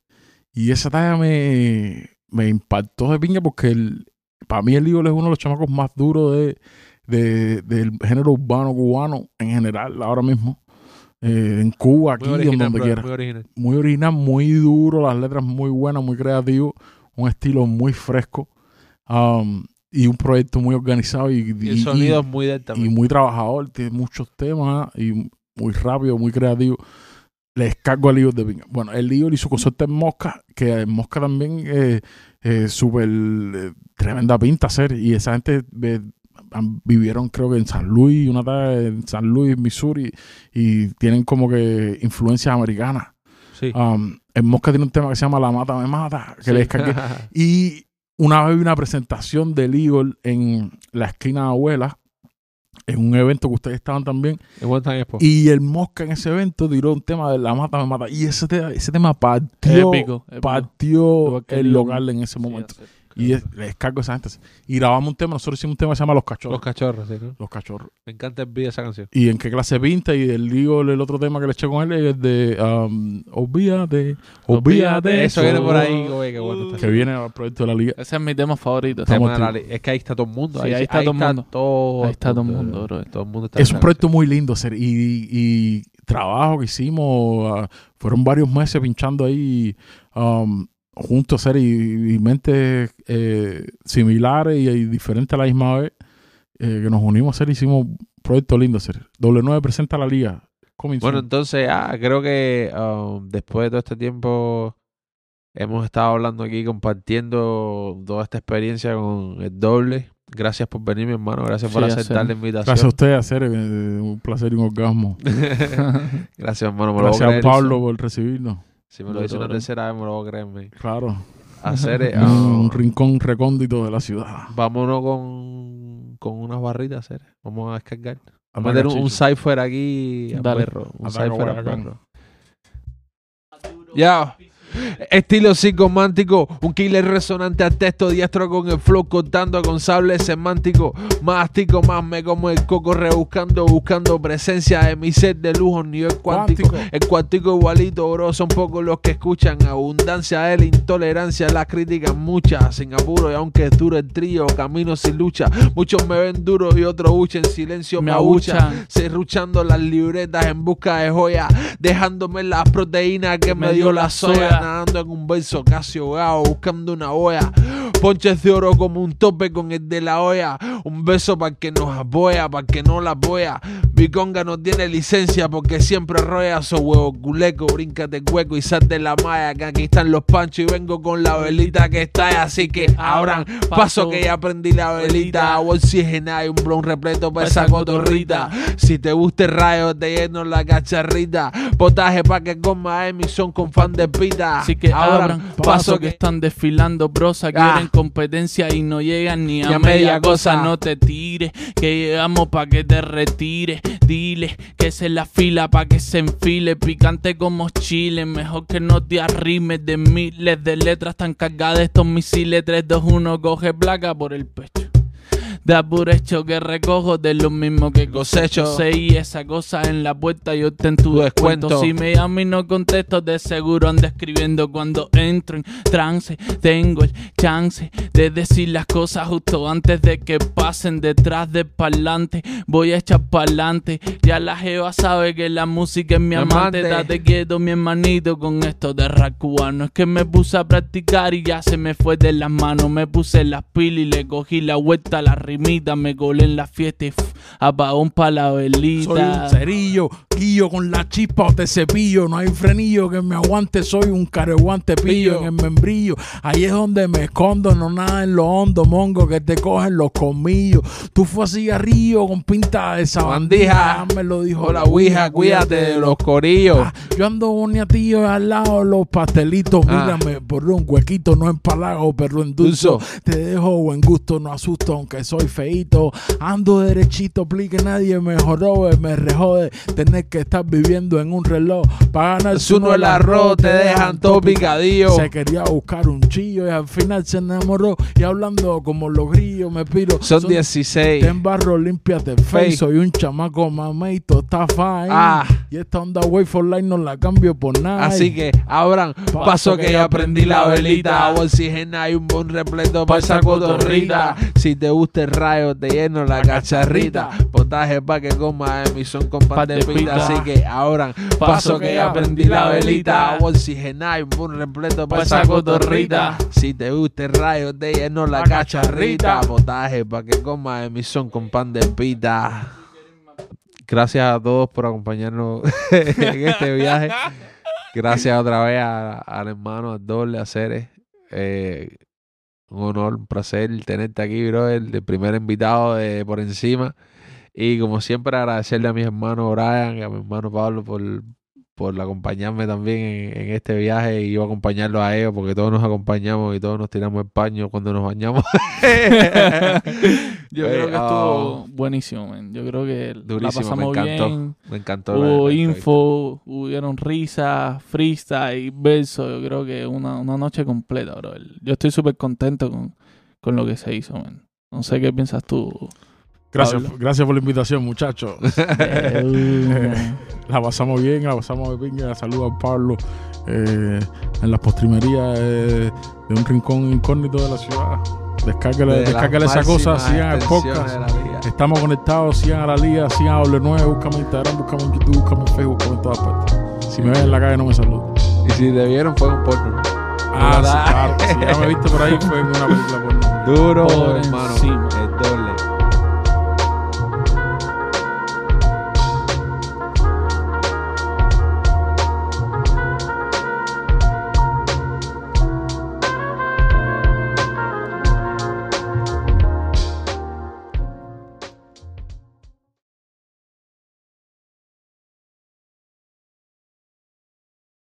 Y esa talla me, me impactó de pinga porque el, para mí el Igor es uno de los chamacos más duros de, de- del género urbano cubano en general, ahora mismo. Eh, en Cuba, aquí, Muy en original, donde quiera muy original. muy original, muy duro, las letras muy buenas, muy creativo, un estilo muy fresco um, y un proyecto muy organizado y, Y el y- sonido es muy y muy trabajador, tiene muchos temas y muy rápido, muy creativo. Le descargo al Igor de pinga. Bueno, el Igor y su consorte en Mosca, que en Mosca también eh, eh, súper eh, tremenda pinta hacer. Y esa gente eh, vivieron creo que en San Luis, una tarde en San Luis, Missouri, y tienen como que influencias americanas. Sí. Um, en Mosca tiene un tema que se llama La Mata Me Mata, que Sí. le descargué. Y una vez vi una presentación del Eagle en la esquina de Abuela, en un evento que ustedes estaban también, y el Mosca en ese evento tiró un tema de La Mata Me Mata. Y ese, te- ese tema partió, Épico, épico. partió el local en ese momento. Sí, Y es, les cargo esa gente. Y grabamos un tema, nosotros hicimos un tema que se llama Los Cachorros. Los cachorros, ¿sí, no? Los Cachorros. Me encanta el video esa canción. Y en qué clase pinta, y el digo, el otro tema que le eché con él es de um, Olvídate, Olvídate. Eso viene por ahí, güey, qué bueno está. Que viene al proyecto de la liga. Ese es mi tema favorito. Tema de la activos. li- es que ahí está todo el mundo. Sí, ahí está todo el mundo. todo Ahí está todo el mundo, bro. Todo el mundo está Es un proyecto muy lindo, ser, y, y trabajo que hicimos, ah, fueron varios meses pinchando ahí um, juntos, ser, y, y mentes eh, similares y, y diferentes a la misma vez, eh, que nos unimos, ser, hicimos un proyecto lindo, ser. Doble 9 presenta la liga. Coming Bueno, soon. entonces, ah, creo que um, después de todo este tiempo hemos estado hablando aquí, compartiendo toda esta experiencia con el doble. Gracias por venir, mi hermano. Gracias por aceptar hacer- la invitación. Gracias a ustedes, ser, eh, un placer y un orgasmo. Gracias, hermano. Me Gracias a a. Pablo por recibirnos. Si me lo dice una tercera vez, me lo voy a creer. man. Claro. Hacer, eh, un ah, rincón recóndito de la ciudad. vámonos con, con unas barritas, hacer. Vamos a descargar. A meter un, un cipher aquí a Dale. perro. Un Ataca, cipher a perro. Ya. Estilo psicomántico, un killer resonante al texto diestro con el flow cortando con sable semántico. Mástico, más me como el coco rebuscando, buscando presencia de mi ser de lujo, nivel cuántico. Cuántico. El cuántico igualito, bro, son pocos los que escuchan. Abundancia de la intolerancia, las críticas muchas. Sin apuro y aunque es duro el trío, camino sin lucha. Muchos me ven duro y otros huyen, silencio me Me abuchan. Serruchando las libretas en busca de joyas, dejándome las proteínas que me, dio la soya, nadando en un verso casi ahogado, buscando una olla. Ponches de oro como un tope con el de la olla. Un beso para que nos apoya, para que no la apoya. Biconga no tiene licencia porque siempre roya su huevo culeco. Bríncate hueco y sal de la malla. Que aquí están los panchos y vengo con la velita que está. Así que abran paso que ya prendí la velita. Agua oxigenada y un blon repleto para esa cotorrita. Si te gusta el rayo, te lleno la cacharrita. Potaje pa' que coma Emison con fan de pita. Así que abran paso que están desfilando brosa, Ah. quieren competencia y no llegan ni a, media media cosa. cosa. No te tires, que llegamos pa' que te retires. Dile que se la fila pa' que se enfile, picante como chile. Mejor que no te arrimes de miles de letras tan cargadas de estos misiles. 3, 2, 1, coge placa por el pecho. Da por hecho que recojo de lo mismo que cosecho. Y esa cosa en la puerta y obtén tu descuento. Si me llamo y no contesto, de seguro anda escribiendo cuando entro en trance. Tengo el chance de decir las cosas justo antes de que pasen detrás de pa'lante. Voy a echar pa'lante. Ya la jeva sabe que la música es mi amante. amante. Date quieto, mi hermanito, con esto de rap cubano. Es que me puse a practicar y ya se me fue de las manos. Me puse las pilas y le cogí la vuelta a la rimita. Me colé en la fiesta y apagón pa' la velita. Soy un cerillo, guillo con la chispa o te cepillo. No hay frenillo que me aguante, soy un careguante pillo en el membrillo. Ahí es donde me escondo, no nada en lo hondo, mongo, que te cogen los colmillos. Tú fue a cigarrillo con pinta de sabandija. Me lo dijo Hola, Ouija, cuídate de los corillos. Ah, yo ando boniatillo al lado los pastelitos. Ah. Mírame por un huequito, no empalago, pero endulzo. Dulzo. Te dejo buen gusto, no asusto, aunque soy feíto. Ando derechito, pli que nadie me jorobe, me rejode. Tener que estar viviendo en un reloj para ganar Es uno el arroz, te dejan todo picadillo. Se quería buscar un chillo y al final se enamoró. Y hablando como los grillos, me piro. Son 16. Te embarro, límpiate el face. Soy un chamaco mameito, está fine. Ah. Y esta onda Way for Life no la cambio por nada. Así que abran paso que ya prendí la velita. Agua oxigena y un buen repleto para esa cotorrita. Si te gusta el rayo, te lleno la cacharrita. Potaje pa' que coma Emison con pan de pita. Así que abran paso que ya prendí la velita. Agua oxigena y un repleto para esa cotorrita. Si te gusta el rayo, te lleno la cacharrita. Potaje pa' que coma Emison con pan de pita. Gracias a todos por acompañarnos en este viaje. Gracias otra vez al hermano, al doble, a Ceres. Eh, un honor, un placer tenerte aquí, bro. El, primer invitado de por encima. Y como siempre, agradecerle a mis hermanos Brian y a mi hermano Pablo por, por acompañarme también en, en este viaje. Y yo acompañarlos a ellos porque todos nos acompañamos y todos nos tiramos el paño cuando nos bañamos. Yo Eh, creo que ah, estuvo buenísimo, man. Yo creo que la Durísimo, me pasamos encantó. bien. Me encantó. la- Hubo la info, hubieron risas, freestyle, verso. Yo creo que una, una noche completa, bro. Yo estoy súper contento con, con lo que se hizo, man. No sé qué piensas tú. Gracias, Pablo. gracias por la invitación, muchachos. La pasamos bien, la pasamos de pinga. Saludos a Pablo eh, en las postrimerías eh, de un rincón incógnito de la ciudad. Descárgale, De descárgale esa cosa, sigan extensiones podcast. Estamos conectados, sigan a la liga, sigan a W9, búscame en Instagram, búscame en YouTube, búscame en Facebook, búscame en todas partes. Si me ven en la calle no me saluden. Y si te vieron fue un porno. Ah, claro. Si ya me viste por ahí fue en una película porno. Duro, Por hermano. encima.